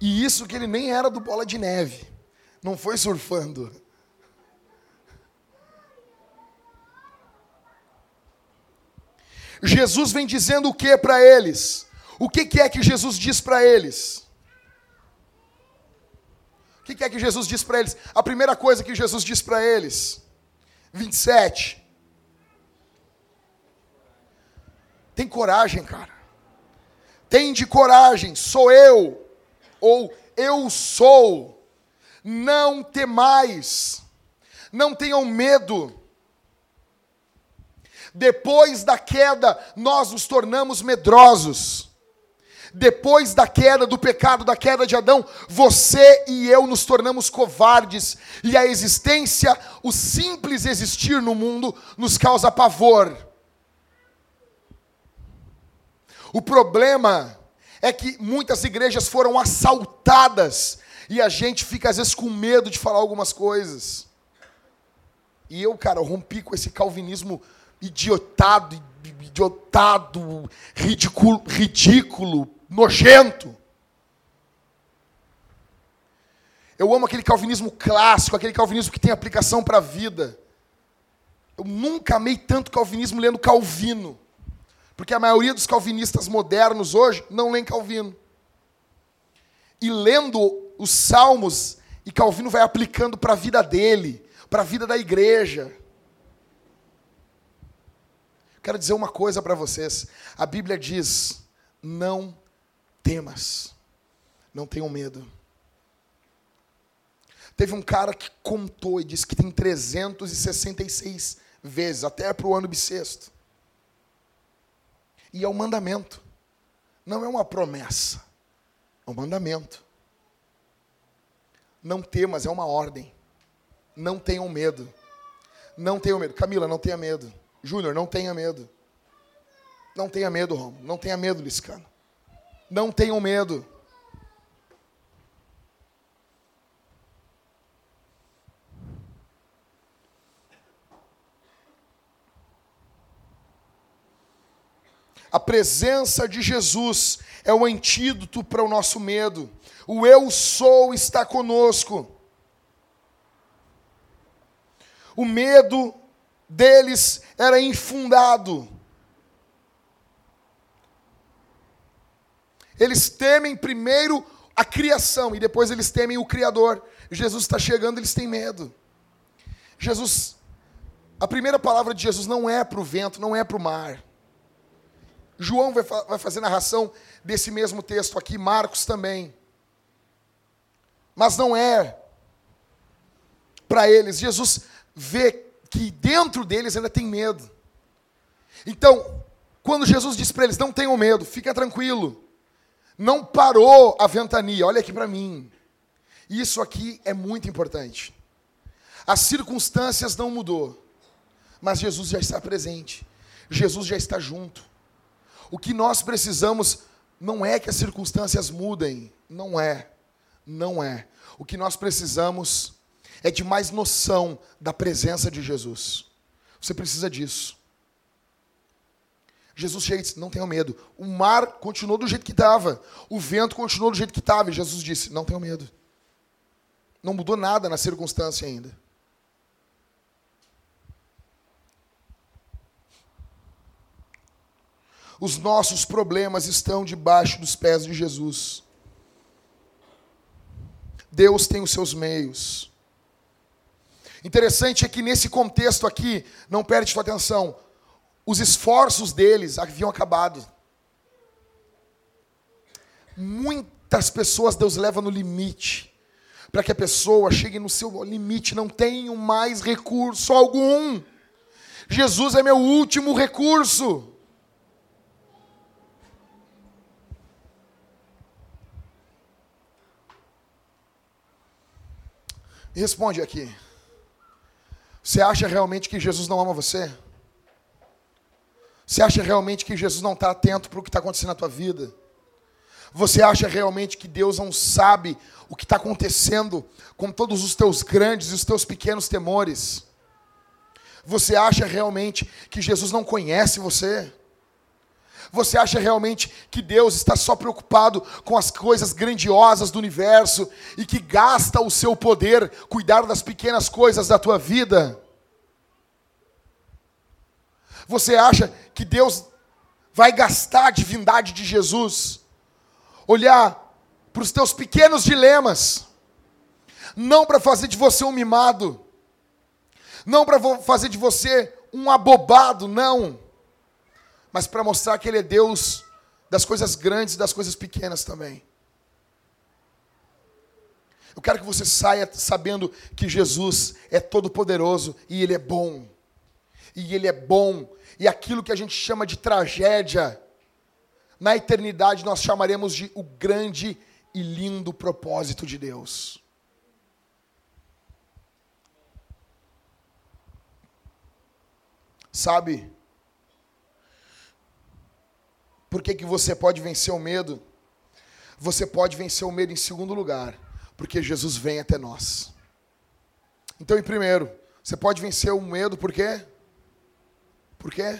E isso que ele nem era do bola de neve. Não foi surfando. Jesus vem dizendo o que para eles? O que, que, é que Jesus diz para eles? O que, que é que Jesus diz para eles? A primeira coisa que Jesus diz para eles, 27. Tem coragem, cara. Tem de coragem, sou eu, ou eu sou. Não temais, não tenham medo. Depois da queda, nós nos tornamos medrosos. Depois da queda, do pecado, da queda de Adão, você e eu nos tornamos covardes. E a existência, o simples existir no mundo, nos causa pavor. O problema é que muitas igrejas foram assaltadas e a gente fica às vezes com medo de falar algumas coisas. E eu, cara, rompi com esse calvinismo idiotado, idiotado, ridículo, ridículo, nojento. Eu amo aquele calvinismo clássico, aquele calvinismo que tem aplicação para a vida. Eu nunca amei tanto calvinismo lendo Calvino. Porque a maioria dos calvinistas modernos hoje não leem Calvino. E lendo os salmos, e Calvino vai aplicando para a vida dele, para a vida da igreja. Quero dizer uma coisa para vocês. A Bíblia diz: não temas, não tenham medo. Teve um cara que contou e disse que tem 366 vezes, até para o ano bissexto. E é um mandamento. Não é uma promessa. É um mandamento. Não temas, é uma ordem. Não tenham medo. Não tenham medo. Camila, não tenha medo. Júnior, não tenha medo. Não tenha medo, Romo. Não tenha medo, Liscano. Não tenham medo. A presença de Jesus é o antídoto para o nosso medo. O eu sou está conosco. O medo deles era infundado. Eles temem primeiro a criação e depois eles temem o Criador. Jesus está chegando, eles têm medo. Jesus, a primeira palavra de Jesus não é para o vento, não é para o mar. João vai, vai fazer narração desse mesmo texto aqui, Marcos também. Mas não é para eles. Jesus vê que dentro deles ainda tem medo. Então, quando Jesus diz para eles: não tenham medo, fica tranquilo. Não parou a ventania, olha aqui para mim. Isso aqui é muito importante. As circunstâncias não mudou, mas Jesus já está presente. Jesus já está junto. O que nós precisamos não é que as circunstâncias mudem, não é. Não é. O que nós precisamos é de mais noção da presença de Jesus. Você precisa disso. Jesus chega e disse: Não tenham medo. O mar continuou do jeito que estava. O vento continuou do jeito que estava. E Jesus disse: Não tenham medo. Não mudou nada na circunstância ainda. Os nossos problemas estão debaixo dos pés de Jesus. Deus tem os seus meios. Interessante é que nesse contexto aqui, não perde sua atenção, os esforços deles haviam acabado. Muitas pessoas Deus leva no limite, para que a pessoa chegue no seu limite, não tenha mais recurso algum. Jesus é meu último recurso. Responde aqui. Você acha realmente que Jesus não ama você? Você acha realmente que Jesus não está atento para o que está acontecendo na tua vida? Você acha realmente que Deus não sabe o que está acontecendo com todos os teus grandes e os teus pequenos temores? Você acha realmente que Jesus não conhece você? Você acha realmente que Deus está só preocupado com as coisas grandiosas do universo e que gasta o seu poder cuidar das pequenas coisas da tua vida? Você acha que Deus vai gastar a divindade de Jesus? Olhar para os teus pequenos dilemas, não para fazer de você um mimado, não para fazer de você um abobado, não mas para mostrar que Ele é Deus das coisas grandes e das coisas pequenas também. Eu quero que você saia sabendo que Jesus é todo-poderoso e Ele é bom. E Ele é bom. E aquilo que a gente chama de tragédia, na eternidade nós chamaremos de o grande e lindo propósito de Deus. Sabe? Por que, que você pode vencer o medo? Você pode vencer o medo em segundo lugar, porque Jesus vem até nós. Então, em primeiro, você pode vencer o medo por quê? Por quê?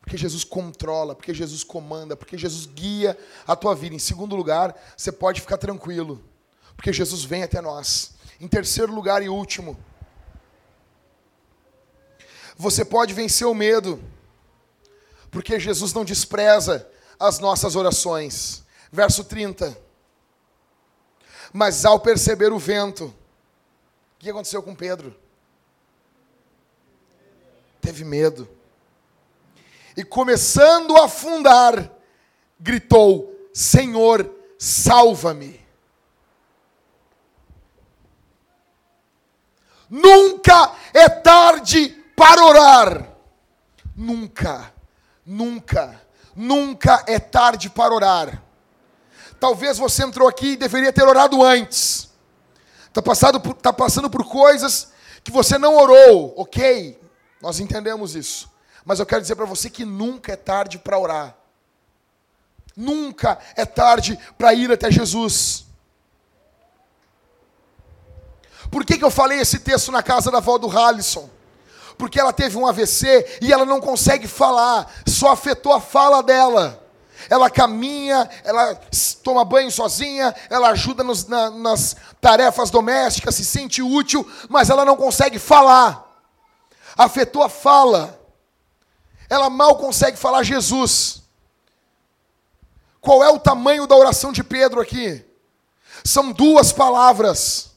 Porque Jesus controla, porque Jesus comanda, porque Jesus guia a tua vida. Em segundo lugar, você pode ficar tranquilo, porque Jesus vem até nós. Em terceiro lugar e último, você pode vencer o medo, porque Jesus não despreza as nossas orações. Verso 30. Mas ao perceber o vento, o que aconteceu com Pedro? Teve medo. E começando a afundar, gritou: Senhor, salva-me. Nunca é tarde para orar. Nunca, nunca, nunca é tarde para orar. Talvez você entrou aqui e deveria ter orado antes. Está tá passando por coisas que você não orou, ok? Nós entendemos isso. Mas eu quero dizer para você que nunca é tarde para orar. Nunca é tarde para ir até Jesus. Por que, que eu falei esse texto na casa da avó do Halisson? Porque ela teve um AVC e ela não consegue falar, só afetou a fala dela. Ela caminha, ela toma banho sozinha, ela ajuda nos, na, nas tarefas domésticas, se sente útil, mas ela não consegue falar. Afetou a fala. Ela mal consegue falar Jesus. Qual é o tamanho da oração de Pedro aqui? São duas palavras.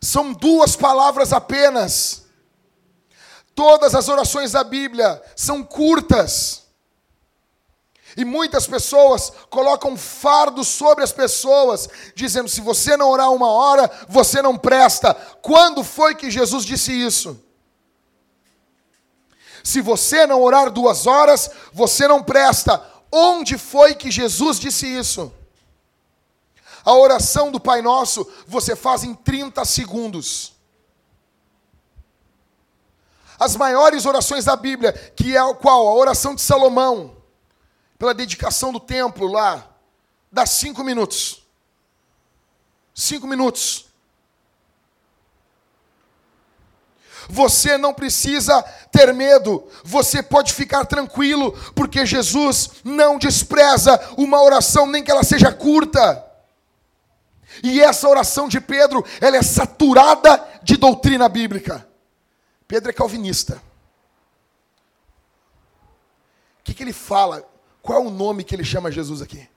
São duas palavras apenas. Todas as orações da Bíblia são curtas. E muitas pessoas colocam fardo sobre as pessoas, dizendo: se você não orar uma hora, você não presta. Quando foi que Jesus disse isso? Se você não orar duas horas, você não presta. Onde foi que Jesus disse isso? A oração do Pai Nosso você faz em 30 segundos. As maiores orações da Bíblia, que é qual? A oração de Salomão, pela dedicação do templo lá, dá cinco minutos. Cinco minutos. Você não precisa ter medo, você pode ficar tranquilo, porque Jesus não despreza uma oração, nem que ela seja curta. E essa oração de Pedro, ela é saturada de doutrina bíblica. Pedro é calvinista. O que, que ele fala? Qual é o nome que ele chama Jesus aqui?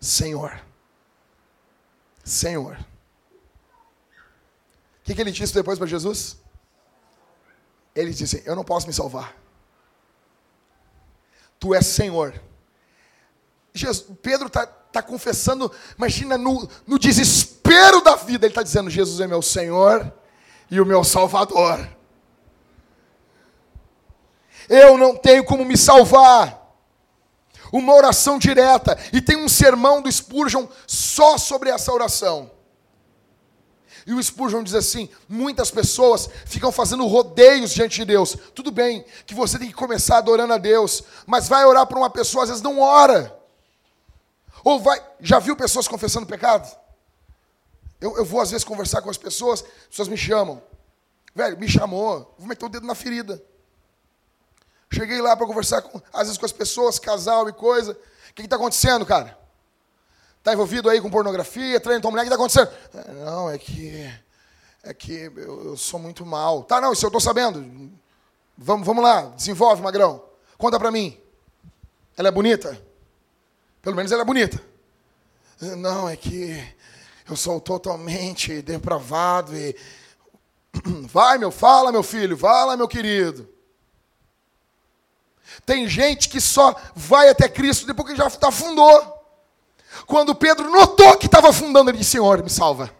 Senhor. Senhor. O que, que ele disse depois para Jesus? Ele disse: Eu não posso me salvar. Tu és Senhor. Jesus, Pedro está tá confessando, imagina, no, no desespero da vida, ele está dizendo: Jesus é meu Senhor e o meu Salvador. Eu não tenho como me salvar. Uma oração direta. E tem um sermão do Spurgeon só sobre essa oração. E o Spurgeon diz assim: muitas pessoas ficam fazendo rodeios diante de Deus. Tudo bem que você tem que começar adorando a Deus, mas vai orar para uma pessoa, às vezes não ora. Ou vai. Já viu pessoas confessando pecado? Eu, eu vou às vezes conversar com as pessoas, as pessoas me chamam. Velho, me chamou, vou meter o dedo na ferida. Cheguei lá para conversar com, às vezes com as pessoas, casal e coisa. O que está acontecendo, cara? Está envolvido aí com pornografia, treino tua mulher, o que está acontecendo? É, não, é que. É que eu, eu, sou muito mal. Tá, não, isso eu estou sabendo. Vamos, vamos lá, desenvolve, Magrão. Conta para mim. Ela é bonita? Pelo menos ela é bonita. Não, é que eu sou totalmente depravado e. Vai, meu, fala, meu filho, fala, meu querido. Tem gente que só vai até Cristo depois que já afundou. Quando Pedro notou que estava afundando, ele disse: Senhor, me salva.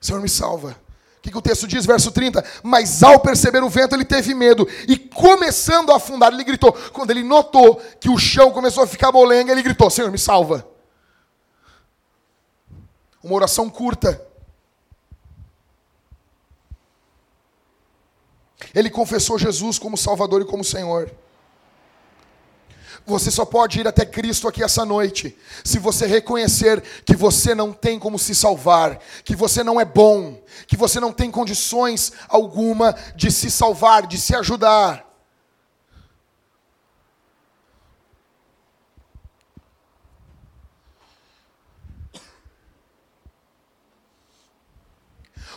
Senhor, me salva. O que, que o texto diz, verso 30? Mas ao perceber o vento, ele teve medo. E começando a afundar, ele gritou. Quando ele notou que o chão começou a ficar molenga, ele gritou: Senhor, me salva. Uma oração curta. Ele confessou Jesus como Salvador e como Senhor. Você só pode ir até Cristo aqui essa noite se você reconhecer que você não tem como se salvar, que você não é bom, que você não tem condições alguma de se salvar, de se ajudar.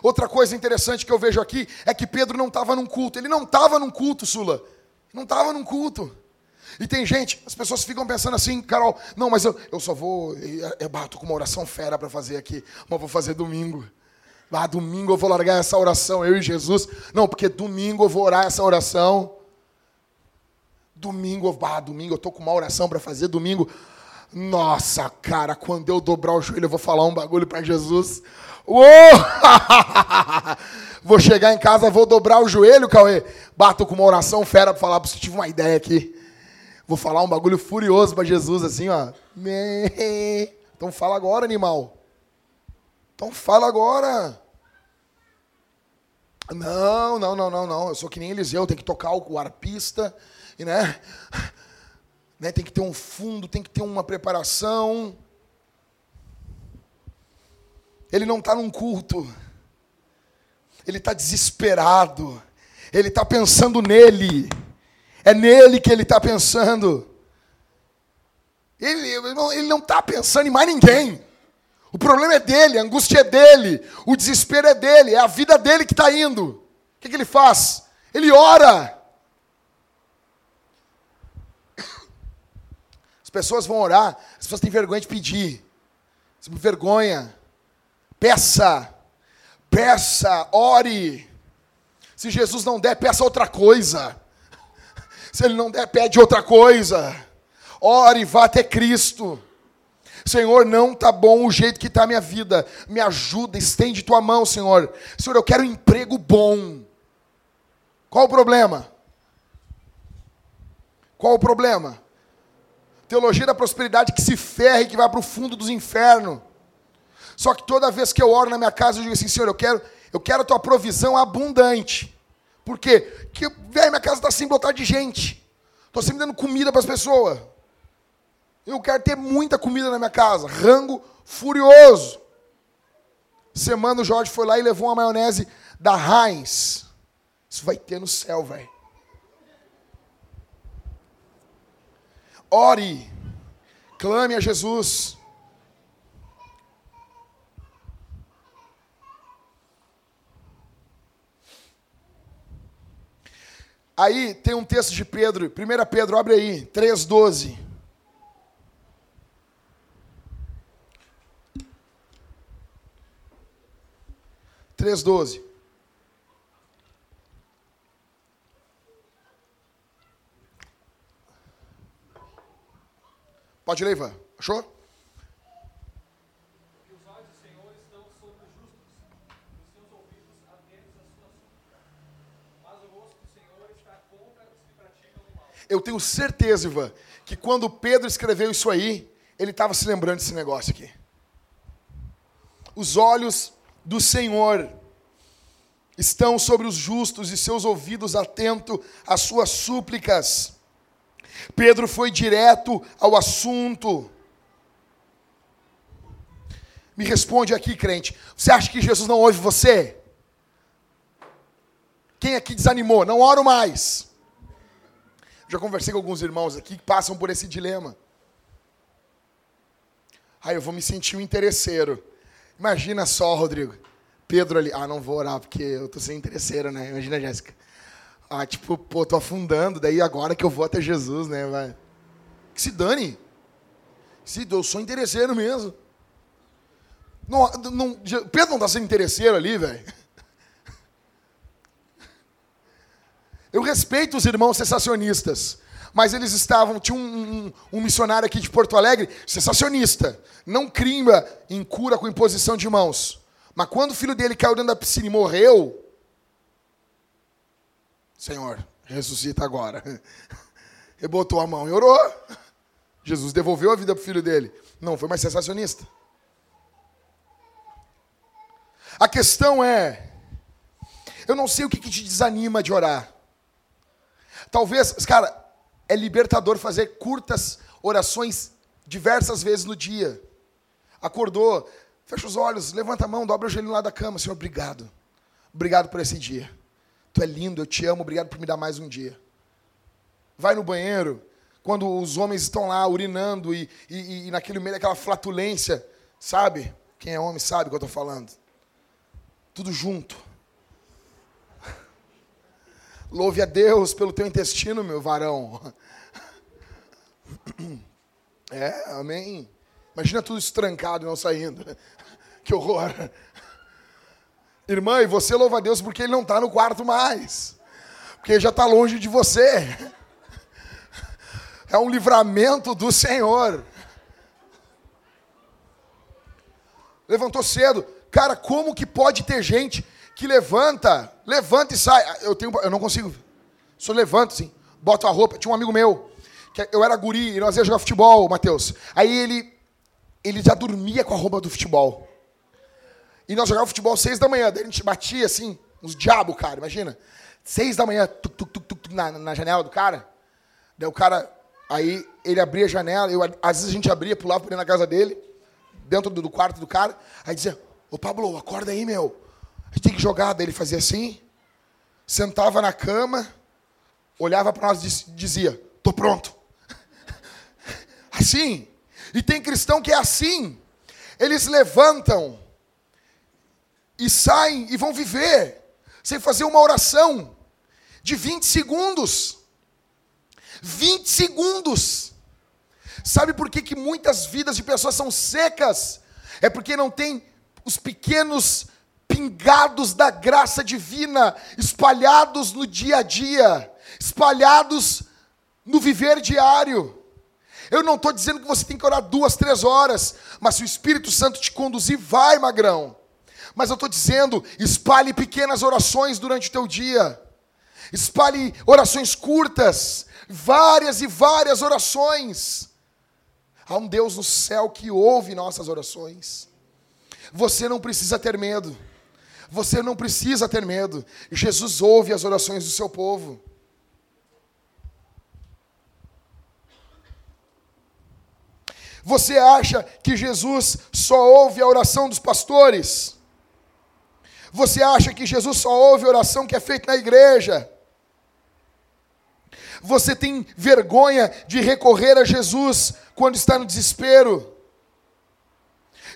Outra coisa interessante que eu vejo aqui é que Pedro não estava num culto. Ele não estava num culto, Sula. Não estava num culto. E tem gente, as pessoas ficam pensando assim, Carol, não, mas eu, eu só vou. Eu, eu bato com uma oração fera para fazer aqui, mas vou fazer domingo. Ah, domingo eu vou largar essa oração, eu e Jesus. Não, porque domingo eu vou orar essa oração. Domingo, ah, domingo eu tô com uma oração para fazer domingo. Nossa, cara, quando eu dobrar o joelho eu vou falar um bagulho para Jesus. Uou! vou chegar em casa, vou dobrar o joelho, Cauê. Bato com uma oração fera para falar, você tive uma ideia aqui. Vou falar um bagulho furioso para Jesus, assim, ó. Então fala agora, animal. Então fala agora. Não, não, não, não, não. Eu sou que nem Eliseu, tem que tocar o arpista, né? né? Tem que ter um fundo, tem que ter uma preparação. Ele não está num culto. Ele está desesperado. Ele está pensando nele. É nele que ele está pensando. Ele, ele não está pensando em mais ninguém. O problema é dele, a angústia é dele, o desespero é dele, é a vida dele que está indo. O que, que ele faz? Ele ora. As pessoas vão orar, as pessoas têm vergonha de pedir. Vergonha. Peça, peça, ore. Se Jesus não der, peça outra coisa. Se ele não der, pede outra coisa. Ore, vá até Cristo. Senhor, não está bom o jeito que está a minha vida. Me ajuda, estende tua mão, Senhor. Senhor, eu quero um emprego bom. Qual o problema? Qual o problema? Teologia da prosperidade que se ferre que vai para o fundo dos infernos. Só que toda vez que eu oro na minha casa, eu digo assim, Senhor, eu quero, eu quero a tua provisão abundante. Por quê? Porque, velho, minha casa está sempre lotada de gente. Estou sempre dando comida para as pessoas. Eu quero ter muita comida na minha casa. Rango furioso. Semana o Jorge foi lá e levou uma maionese da Heinz. Isso vai ter no céu, velho. Ore. Clame a Jesus. Aí tem um texto de Pedro, 1 Pedro, abre aí, 3,12. Três doze. Pode ler, Ivan. Achou? Eu tenho certeza, Ivan, que quando Pedro escreveu isso aí, ele estava se lembrando desse negócio aqui. Os olhos do Senhor estão sobre os justos e seus ouvidos atentos às suas súplicas. Pedro foi direto ao assunto. Me responde aqui, crente. Você acha que Jesus não ouve você? Quem aqui desanimou? Não oro mais. Já conversei com alguns irmãos aqui que passam por esse dilema. Aí eu vou me sentir um interesseiro. Imagina só, Rodrigo. Pedro ali. Ah, não vou orar porque eu tô sem interesseiro, né? Imagina, Jéssica. Ah, tipo, pô, tô afundando. Daí agora que eu vou até Jesus, né? Vai. Que se dane. Se, eu sou interesseiro mesmo. Não, não, Pedro não tá sendo interesseiro ali, velho. Eu respeito os irmãos sensacionistas, mas eles estavam. Tinha um, um, um, missionário aqui de Porto Alegre, sensacionista. Não crima em cura com imposição de mãos. Mas quando o filho dele caiu dentro da piscina e morreu, Senhor, ressuscita agora. Ele botou a mão e orou. Jesus devolveu a vida para o filho dele. Não foi mais sensacionista. A questão é: eu não sei o que, que te desanima de orar. Talvez, cara, é libertador fazer curtas orações diversas vezes no dia. Acordou, fecha os olhos, levanta a mão, dobra o joelho lá da cama. Senhor, obrigado. Obrigado por esse dia. Tu é lindo, eu te amo, obrigado por me dar mais um dia. Vai no banheiro, quando os homens estão lá urinando e, e, e naquele meio daquela flatulência, sabe? Quem é homem sabe o que eu estou falando. Tudo junto. Louve a Deus pelo teu intestino, meu varão. É, amém. Imagina tudo estrancado e não saindo. Que horror. Irmã, e você louva a Deus porque ele não está no quarto mais. Porque ele já está longe de você. É um livramento do Senhor. Levantou cedo. Cara, como que pode ter gente que levanta, levanta e sai? Eu, tenho, eu não consigo. Só levanto, assim, boto a roupa. Tinha um amigo meu, que eu era guri e nós ia jogar futebol, Matheus. Aí ele, ele já dormia com a roupa do futebol. E nós jogávamos futebol seis da manhã. Daí a gente batia assim, uns diabos, cara, imagina. Seis da manhã, tuc, tuc, tuc, tuc, na, na janela do cara. Daí o cara, aí ele abria a janela, eu, às vezes a gente abria, pulava pra dentro da casa dele, dentro do, do quarto do cara. Aí dizia, ô Pablo, acorda aí, meu. A gente tem que jogar. Daí ele fazia assim, sentava na cama, olhava para nós e dizia, tô pronto. Assim. E tem cristão que é assim. Eles levantam e saem e vão viver sem fazer uma oração de 20 segundos. 20 segundos. Sabe por que, que muitas vidas de pessoas são secas? É porque não tem os pequenos pingados da graça divina espalhados no dia a dia, espalhados no viver diário. Eu não estou dizendo que você tem que orar duas, três horas, mas se o Espírito Santo te conduzir, vai, magrão. Mas eu estou dizendo, espalhe pequenas orações durante o teu dia. Espalhe orações curtas, várias e várias orações. Há um Deus no céu que ouve nossas orações. Você não precisa ter medo. Você não precisa ter medo. Jesus ouve as orações do seu povo. Você acha que Jesus só ouve a oração dos pastores? Você acha que Jesus só ouve a oração que é feita na igreja? Você tem vergonha de recorrer a Jesus quando está no desespero?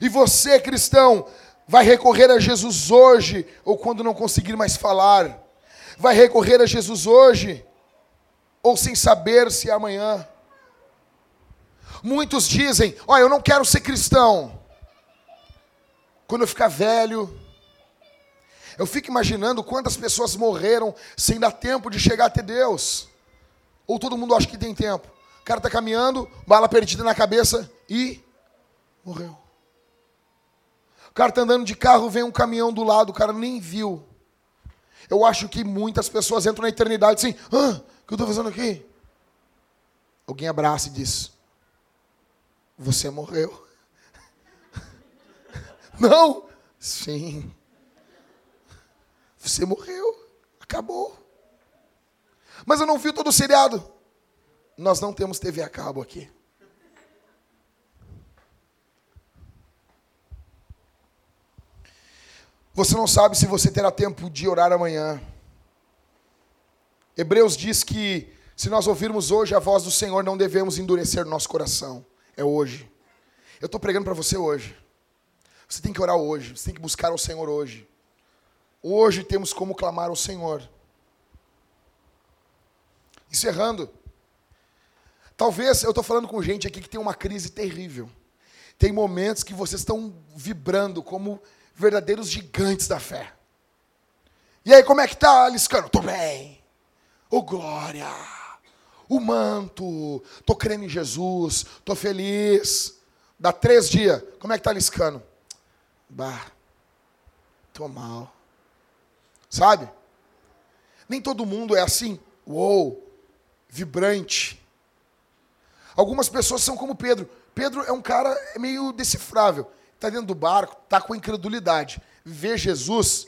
E você, cristão, vai recorrer a Jesus hoje ou quando não conseguir mais falar? Vai recorrer a Jesus hoje ou sem saber se é amanhã? Muitos dizem: Olha, eu não quero ser cristão. Quando eu ficar velho, eu fico imaginando quantas pessoas morreram sem dar tempo de chegar até Deus. Ou todo mundo acha que tem tempo. O cara está caminhando, bala perdida na cabeça e morreu. O cara está andando de carro, vem um caminhão do lado, o cara nem viu. Eu acho que muitas pessoas entram na eternidade assim: ah, o que eu estou fazendo aqui? Alguém abraça e diz: você morreu. Não. Sim. Você morreu. Acabou. Mas eu não vi todo o seriado. Nós não temos TV a cabo aqui. Você não sabe se você terá tempo de orar amanhã. Hebreus diz que se nós ouvirmos hoje a voz do Senhor, não devemos endurecer nosso coração é hoje. Eu estou pregando para você hoje. Você tem que orar hoje, você tem que buscar o Senhor hoje. Hoje temos como clamar ao Senhor. Encerrando. Talvez eu estou falando com gente aqui que tem uma crise terrível. Tem momentos que vocês estão vibrando como verdadeiros gigantes da fé. E aí, como é que tá, Liscano? Estou bem. Oh, glória o manto, tô crendo em Jesus, tô feliz. Dá três dias, como é que tá liscando? Bah, tô mal. Sabe? Nem todo mundo é assim, uou, vibrante. Algumas pessoas são como Pedro. Pedro é um cara meio decifrável. Está dentro do barco, está com incredulidade. Vê Jesus,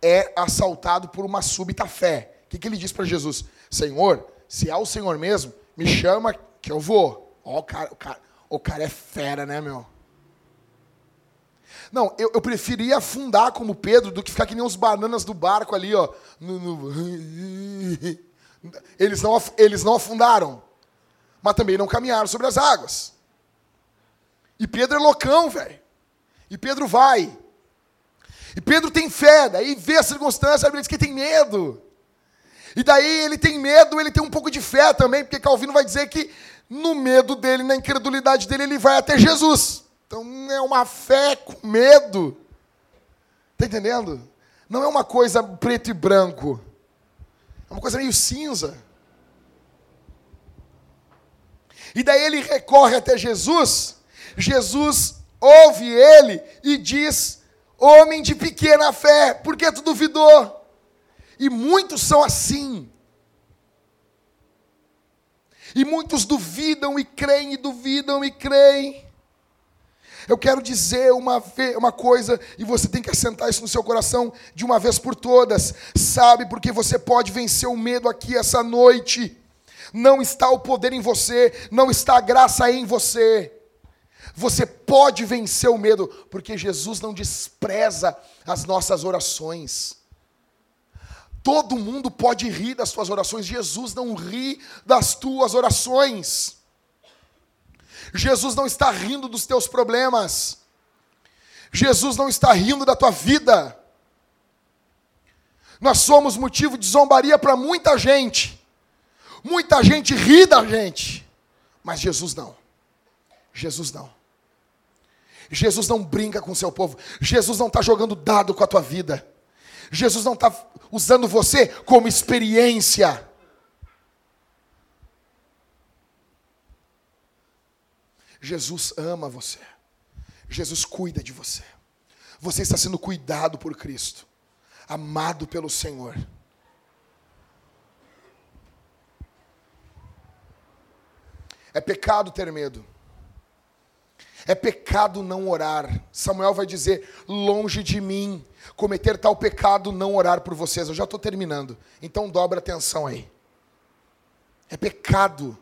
é assaltado por uma súbita fé. O que, que ele diz para Jesus? Senhor, se é o Senhor mesmo, Me chama que eu vou. Ó, o cara, o cara, cara é fera, né, meu? Não, eu, eu preferia afundar como Pedro do que ficar que nem os bananas do barco ali, ó. No, no... Eles, não, eles não afundaram, mas também não caminharam sobre as águas. E Pedro é loucão, velho. E Pedro vai. E Pedro tem fé, daí vê a circunstância, ele diz que tem medo. E daí ele tem medo, ele tem um pouco de fé também, porque Calvino vai dizer que no medo dele, na incredulidade dele, ele vai até Jesus. Então é uma fé com medo. Está entendendo? Não é uma coisa preto e branco. É uma coisa meio cinza. E daí ele recorre até Jesus. Jesus ouve ele e diz: Homem de pequena fé, por que tu duvidou? E muitos são assim. E muitos duvidam e creem, e duvidam e creem. Eu quero dizer uma, uma coisa, e você tem que assentar isso no seu coração de uma vez por todas. Sabe, porque você pode vencer o medo aqui essa noite. Não está o poder em você, não está a graça em você. Você pode vencer o medo, porque Jesus não despreza as nossas orações. Todo mundo pode rir das tuas orações, Jesus não ri das tuas orações. Jesus não está rindo dos teus problemas. Jesus não está rindo da tua vida. Nós somos motivo de zombaria para muita gente. Muita gente ri da gente, mas Jesus não. Jesus não. Jesus não brinca com o seu povo. Jesus não está jogando dado com a tua vida. Jesus não está usando você como experiência. Jesus ama você. Jesus cuida de você. Você está sendo cuidado por Cristo, amado pelo Senhor. É pecado ter medo. É pecado não orar. Samuel vai dizer: longe de mim cometer tal pecado, não orar por vocês. Eu já estou terminando. Então dobra atenção aí. É pecado.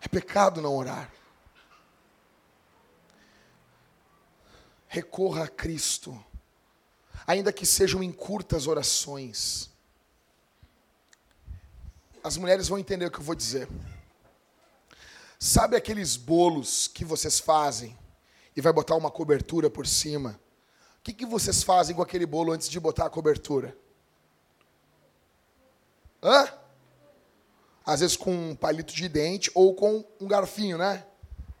É pecado não orar. Recorra a Cristo, ainda que sejam em curtas orações. As mulheres vão entender o que eu vou dizer. Sabe aqueles bolos que vocês fazem e vai botar uma cobertura por cima? O que, que vocês fazem com aquele bolo antes de botar a cobertura? Hã? Às vezes com um palito de dente ou com um garfinho, né?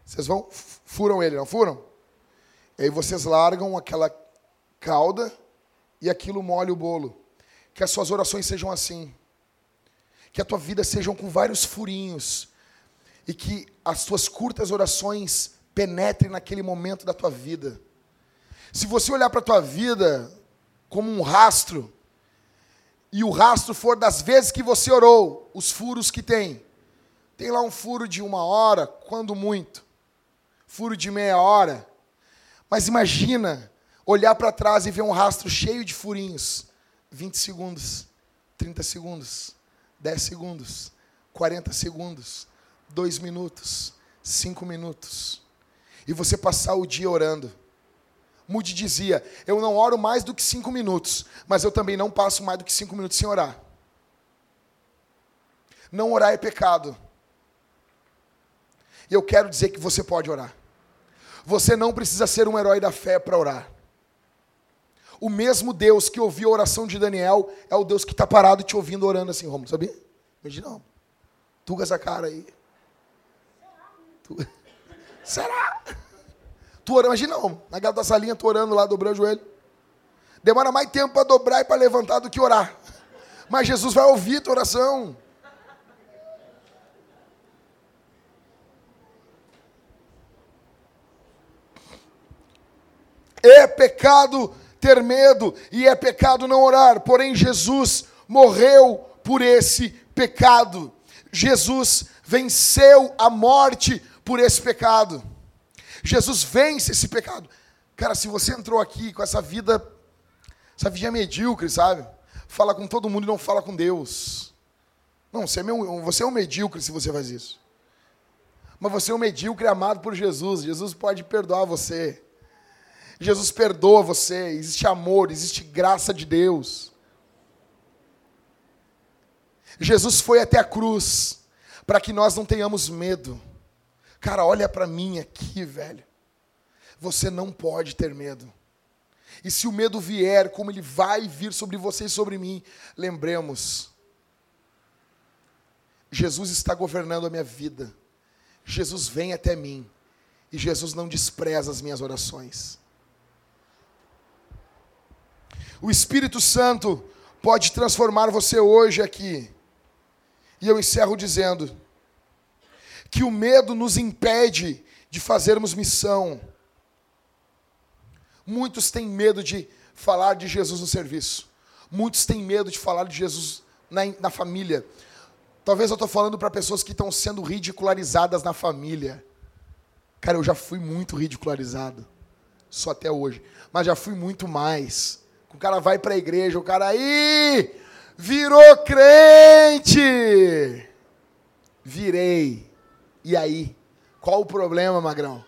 Vocês vão, furam ele, não furam? E aí vocês largam aquela calda e aquilo molha o bolo. Que as suas orações sejam assim. Que a tua vida sejam com vários furinhos e que as tuas curtas orações penetrem naquele momento da tua vida. Se você olhar para a tua vida como um rastro, e o rastro for das vezes que você orou, os furos que tem. Tem lá um furo de uma hora, quando muito. Furo de meia hora. Mas imagina olhar para trás e ver um rastro cheio de furinhos. 20 segundos, 30 segundos, 10 segundos, 40 segundos, dois minutos, cinco minutos, e você passar o dia orando. Mude dizia: Eu não oro mais do que cinco minutos, mas eu também não passo mais do que cinco minutos sem orar. Não orar é pecado. E eu quero dizer que você pode orar. Você não precisa ser um herói da fé para orar. O mesmo Deus que ouviu a oração de Daniel é o Deus que está parado te ouvindo orando assim, Romulo, sabia? Imagina, não. Tu com essa cara aí. Tu... Será? Tu orando, imagina, na gata da salinha, tu orando lá, dobrando o joelho. Demora mais tempo para dobrar e para levantar do que orar. Mas Jesus vai ouvir tua oração. É pecado ter medo e é pecado não orar. Porém, Jesus morreu por esse pecado. Jesus venceu a morte por esse pecado. Jesus vence esse pecado. Cara, se você entrou aqui com essa vida, essa vida medíocre, sabe? Fala com todo mundo e não fala com Deus. Não, você é, meu, você é um medíocre se você faz isso. Mas você é um medíocre amado por Jesus. Jesus pode perdoar você. Jesus perdoa você. Existe amor, existe graça de Deus. Jesus foi até a cruz para que nós não tenhamos medo. Cara, olha para mim aqui, velho. Você não pode ter medo. E se o medo vier, como ele vai vir sobre você e sobre mim, lembremos: Jesus está governando a minha vida. Jesus vem até mim. E Jesus não despreza as minhas orações. O Espírito Santo pode transformar você hoje aqui. E eu encerro dizendo que o medo nos impede de fazermos missão. Muitos têm medo de falar de Jesus no serviço. Muitos têm medo de falar de Jesus na, na família. Talvez eu estou falando para pessoas que estão sendo ridicularizadas na família. Cara, eu já fui muito ridicularizado. Só até hoje. Mas já fui muito mais. O cara vai para a igreja, o cara aí virou crente. Virei. E aí? Qual o problema, Magrão?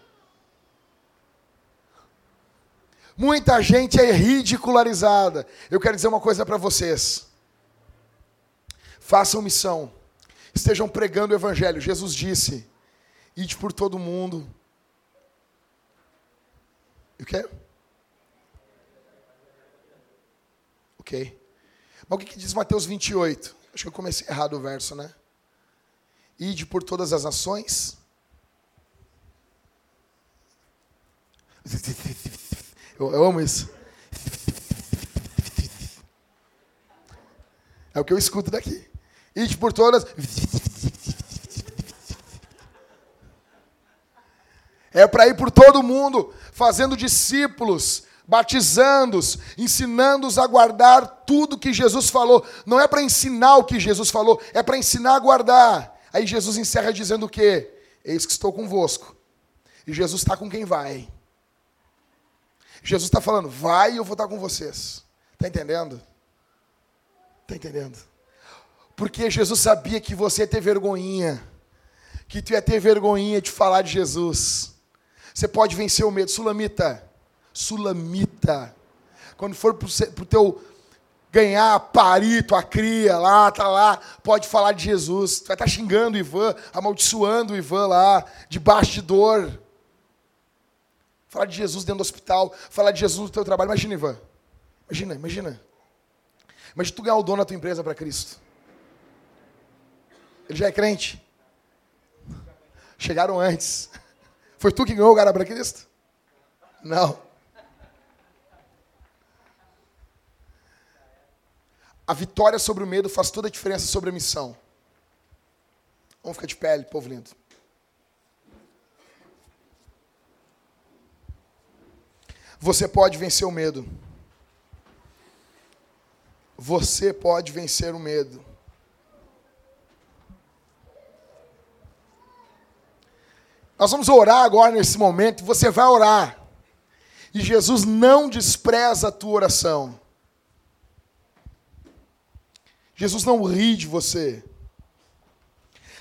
Muita gente é ridicularizada. Eu quero dizer uma coisa para vocês. Façam missão. Estejam pregando o evangelho. Jesus disse: "Ide por todo mundo". O quê? Ok. Mas o que, que diz Mateus 28? Acho que eu comecei errado o verso, né? Ide por todas as nações. Eu, eu amo isso. É o que eu escuto daqui. Ide por todas. É para ir por todo mundo, fazendo discípulos, batizando-os, ensinando-os a guardar tudo que Jesus falou. Não é para ensinar o que Jesus falou, é para ensinar a guardar. Aí Jesus encerra dizendo o quê? Eis que estou convosco. E Jesus está com quem vai. Jesus está falando, vai e eu vou estar com vocês. Está entendendo? Está entendendo? Porque Jesus sabia que você ia ter vergonhinha. Que tu ia ter vergonhinha de falar de Jesus. Você pode vencer o medo. Sulamita. Sulamita. Quando for para o teu ganhar parito, a cria lá, tá lá, pode falar de Jesus. Tu vai estar tá xingando o Ivan, amaldiçoando o Ivan lá, de dor. Falar de Jesus dentro do hospital, falar de Jesus no teu trabalho. Imagina, Ivan. Imagina, imagina. Imagina tu ganhar o dono da tua empresa para Cristo. Ele já é crente. Chegaram antes. Foi tu que ganhou o cara para Cristo? Não. A vitória sobre o medo faz toda a diferença sobre a missão. Vamos ficar de pele, povo lindo. Você pode vencer o medo. Você pode vencer o medo. Nós vamos orar agora nesse momento, você vai orar. E Jesus não despreza a tua oração. Jesus não ri de você.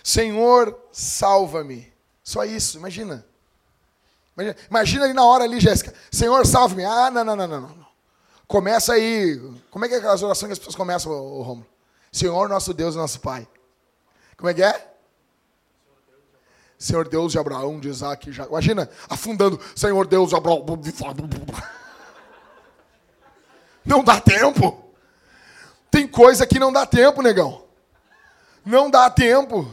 Senhor, salva-me. Só isso, imagina. Imagina, imagina ali na hora ali, Jéssica. Senhor, salve-me. Ah, não, não, não, não, não. Começa aí. Como é que é aquelas orações que as pessoas começam, ô, Romulo? Senhor, nosso Deus e nosso Pai. Como é que é? Senhor Deus de Abraão, de Isaac, de Imagina, afundando. Senhor Deus de Abraão. Não dá tempo. Tem coisa que não dá tempo, negão. Não dá tempo.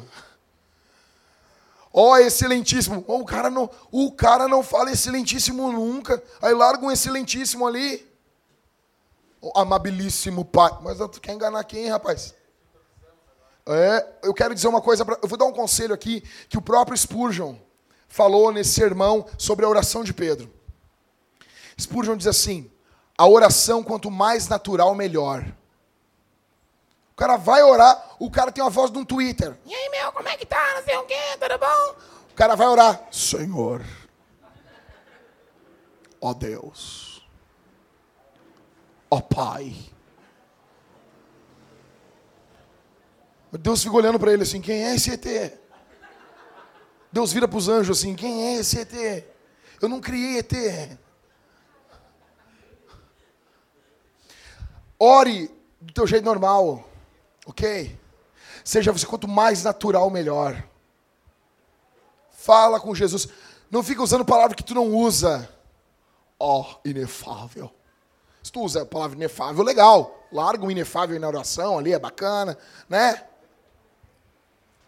Ó, oh, excelentíssimo. Oh, o, cara não, o cara não fala excelentíssimo nunca. Aí larga um excelentíssimo ali. Oh, amabilíssimo pai. Mas tu quer enganar quem, rapaz? É, eu quero dizer uma coisa, pra, eu vou dar um conselho aqui que o próprio Spurgeon falou nesse sermão sobre a oração de Pedro. Spurgeon diz assim: a oração, quanto mais natural, melhor. O cara vai orar, o cara tem uma voz de um Twitter. E aí, meu, como é que tá? Não sei o quê, tudo bom? O cara vai orar. Senhor, ó Deus, ó Pai. Deus fica olhando para ele assim: quem é esse ET? Deus vira para os anjos assim: quem é esse ET? Eu não criei ET. Ore do teu jeito normal, ok? Seja você quanto mais natural, melhor. Fala com Jesus. Não fica usando palavra que tu não usa. Ó, oh, inefável. Se tu usa a palavra inefável, legal. Larga o inefável na oração ali, é bacana, né?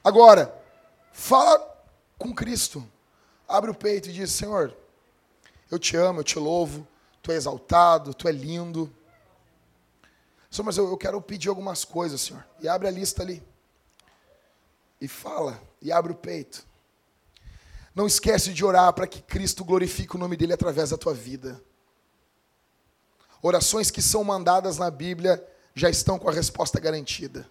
Agora, fala com Cristo. Abre o peito e diz: Senhor, eu te amo, eu te louvo, tu é exaltado, tu é lindo. Senhor, mas eu, eu quero pedir algumas coisas, Senhor. E abre a lista ali. E fala, e abre o peito. Não esquece de orar para que Cristo glorifique o nome dele através da tua vida. Orações que são mandadas na Bíblia já estão com a resposta garantida.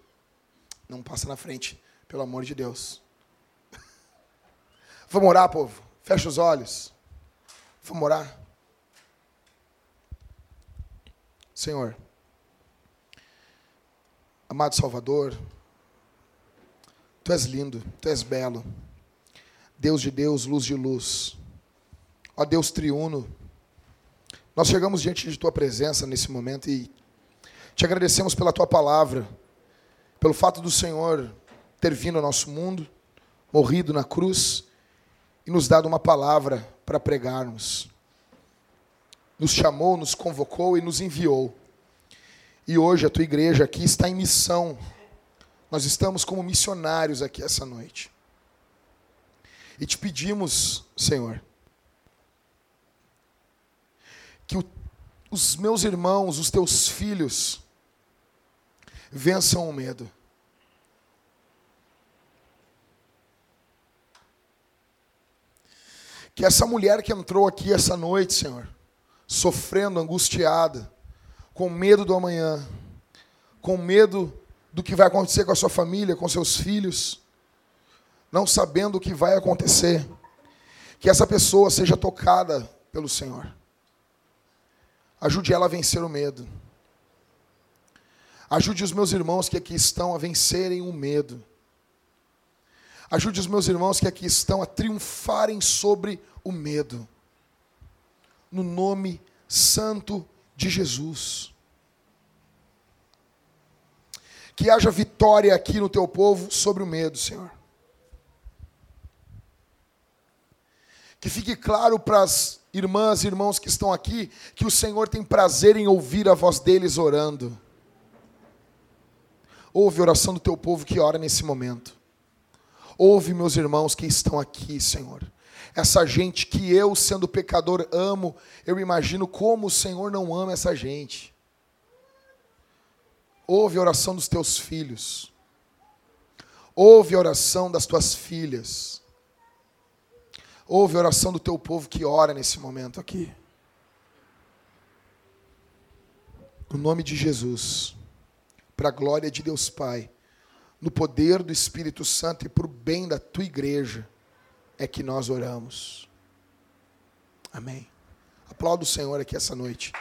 Não passa na frente, pelo amor de Deus. Vamos orar, povo? Fecha os olhos. Vamos orar. Senhor, amado Salvador, Tu és lindo, Tu és belo. Deus de Deus, luz de luz. Ó Deus triuno, nós chegamos diante de Tua presença nesse momento e te agradecemos pela Tua palavra, pelo fato do Senhor ter vindo ao nosso mundo, morrido na cruz e nos dado uma palavra para pregarmos. Nos chamou, nos convocou e nos enviou. E hoje a tua igreja aqui está em missão. Nós estamos como missionários aqui essa noite. E te pedimos, Senhor, que o, os meus irmãos, os teus filhos, vençam o medo. Que essa mulher que entrou aqui essa noite, Senhor, sofrendo, angustiada, com medo do amanhã, com medo do que vai acontecer com a sua família, com seus filhos, não sabendo o que vai acontecer, que essa pessoa seja tocada pelo Senhor. Ajude ela a vencer o medo. Ajude os meus irmãos que aqui estão a vencerem o medo. Ajude os meus irmãos que aqui estão a triunfarem sobre o medo. No nome santo de Jesus. Que haja vitória aqui no teu povo sobre o medo, Senhor. Que fique claro para as irmãs e irmãos que estão aqui que o Senhor tem prazer em ouvir a voz deles orando. Ouve a oração do teu povo que ora nesse momento. Ouve, meus irmãos que estão aqui, Senhor. Essa gente que eu, sendo pecador, amo, eu imagino como o Senhor não ama essa gente. Ouve a oração dos teus filhos. Ouve a oração das tuas filhas. Ouve a oração do teu povo que ora nesse momento aqui. No nome de Jesus, para a glória de Deus Pai, no poder do Espírito Santo e para o bem da tua igreja, é que nós oramos. Amém. Aplauda o Senhor aqui essa noite.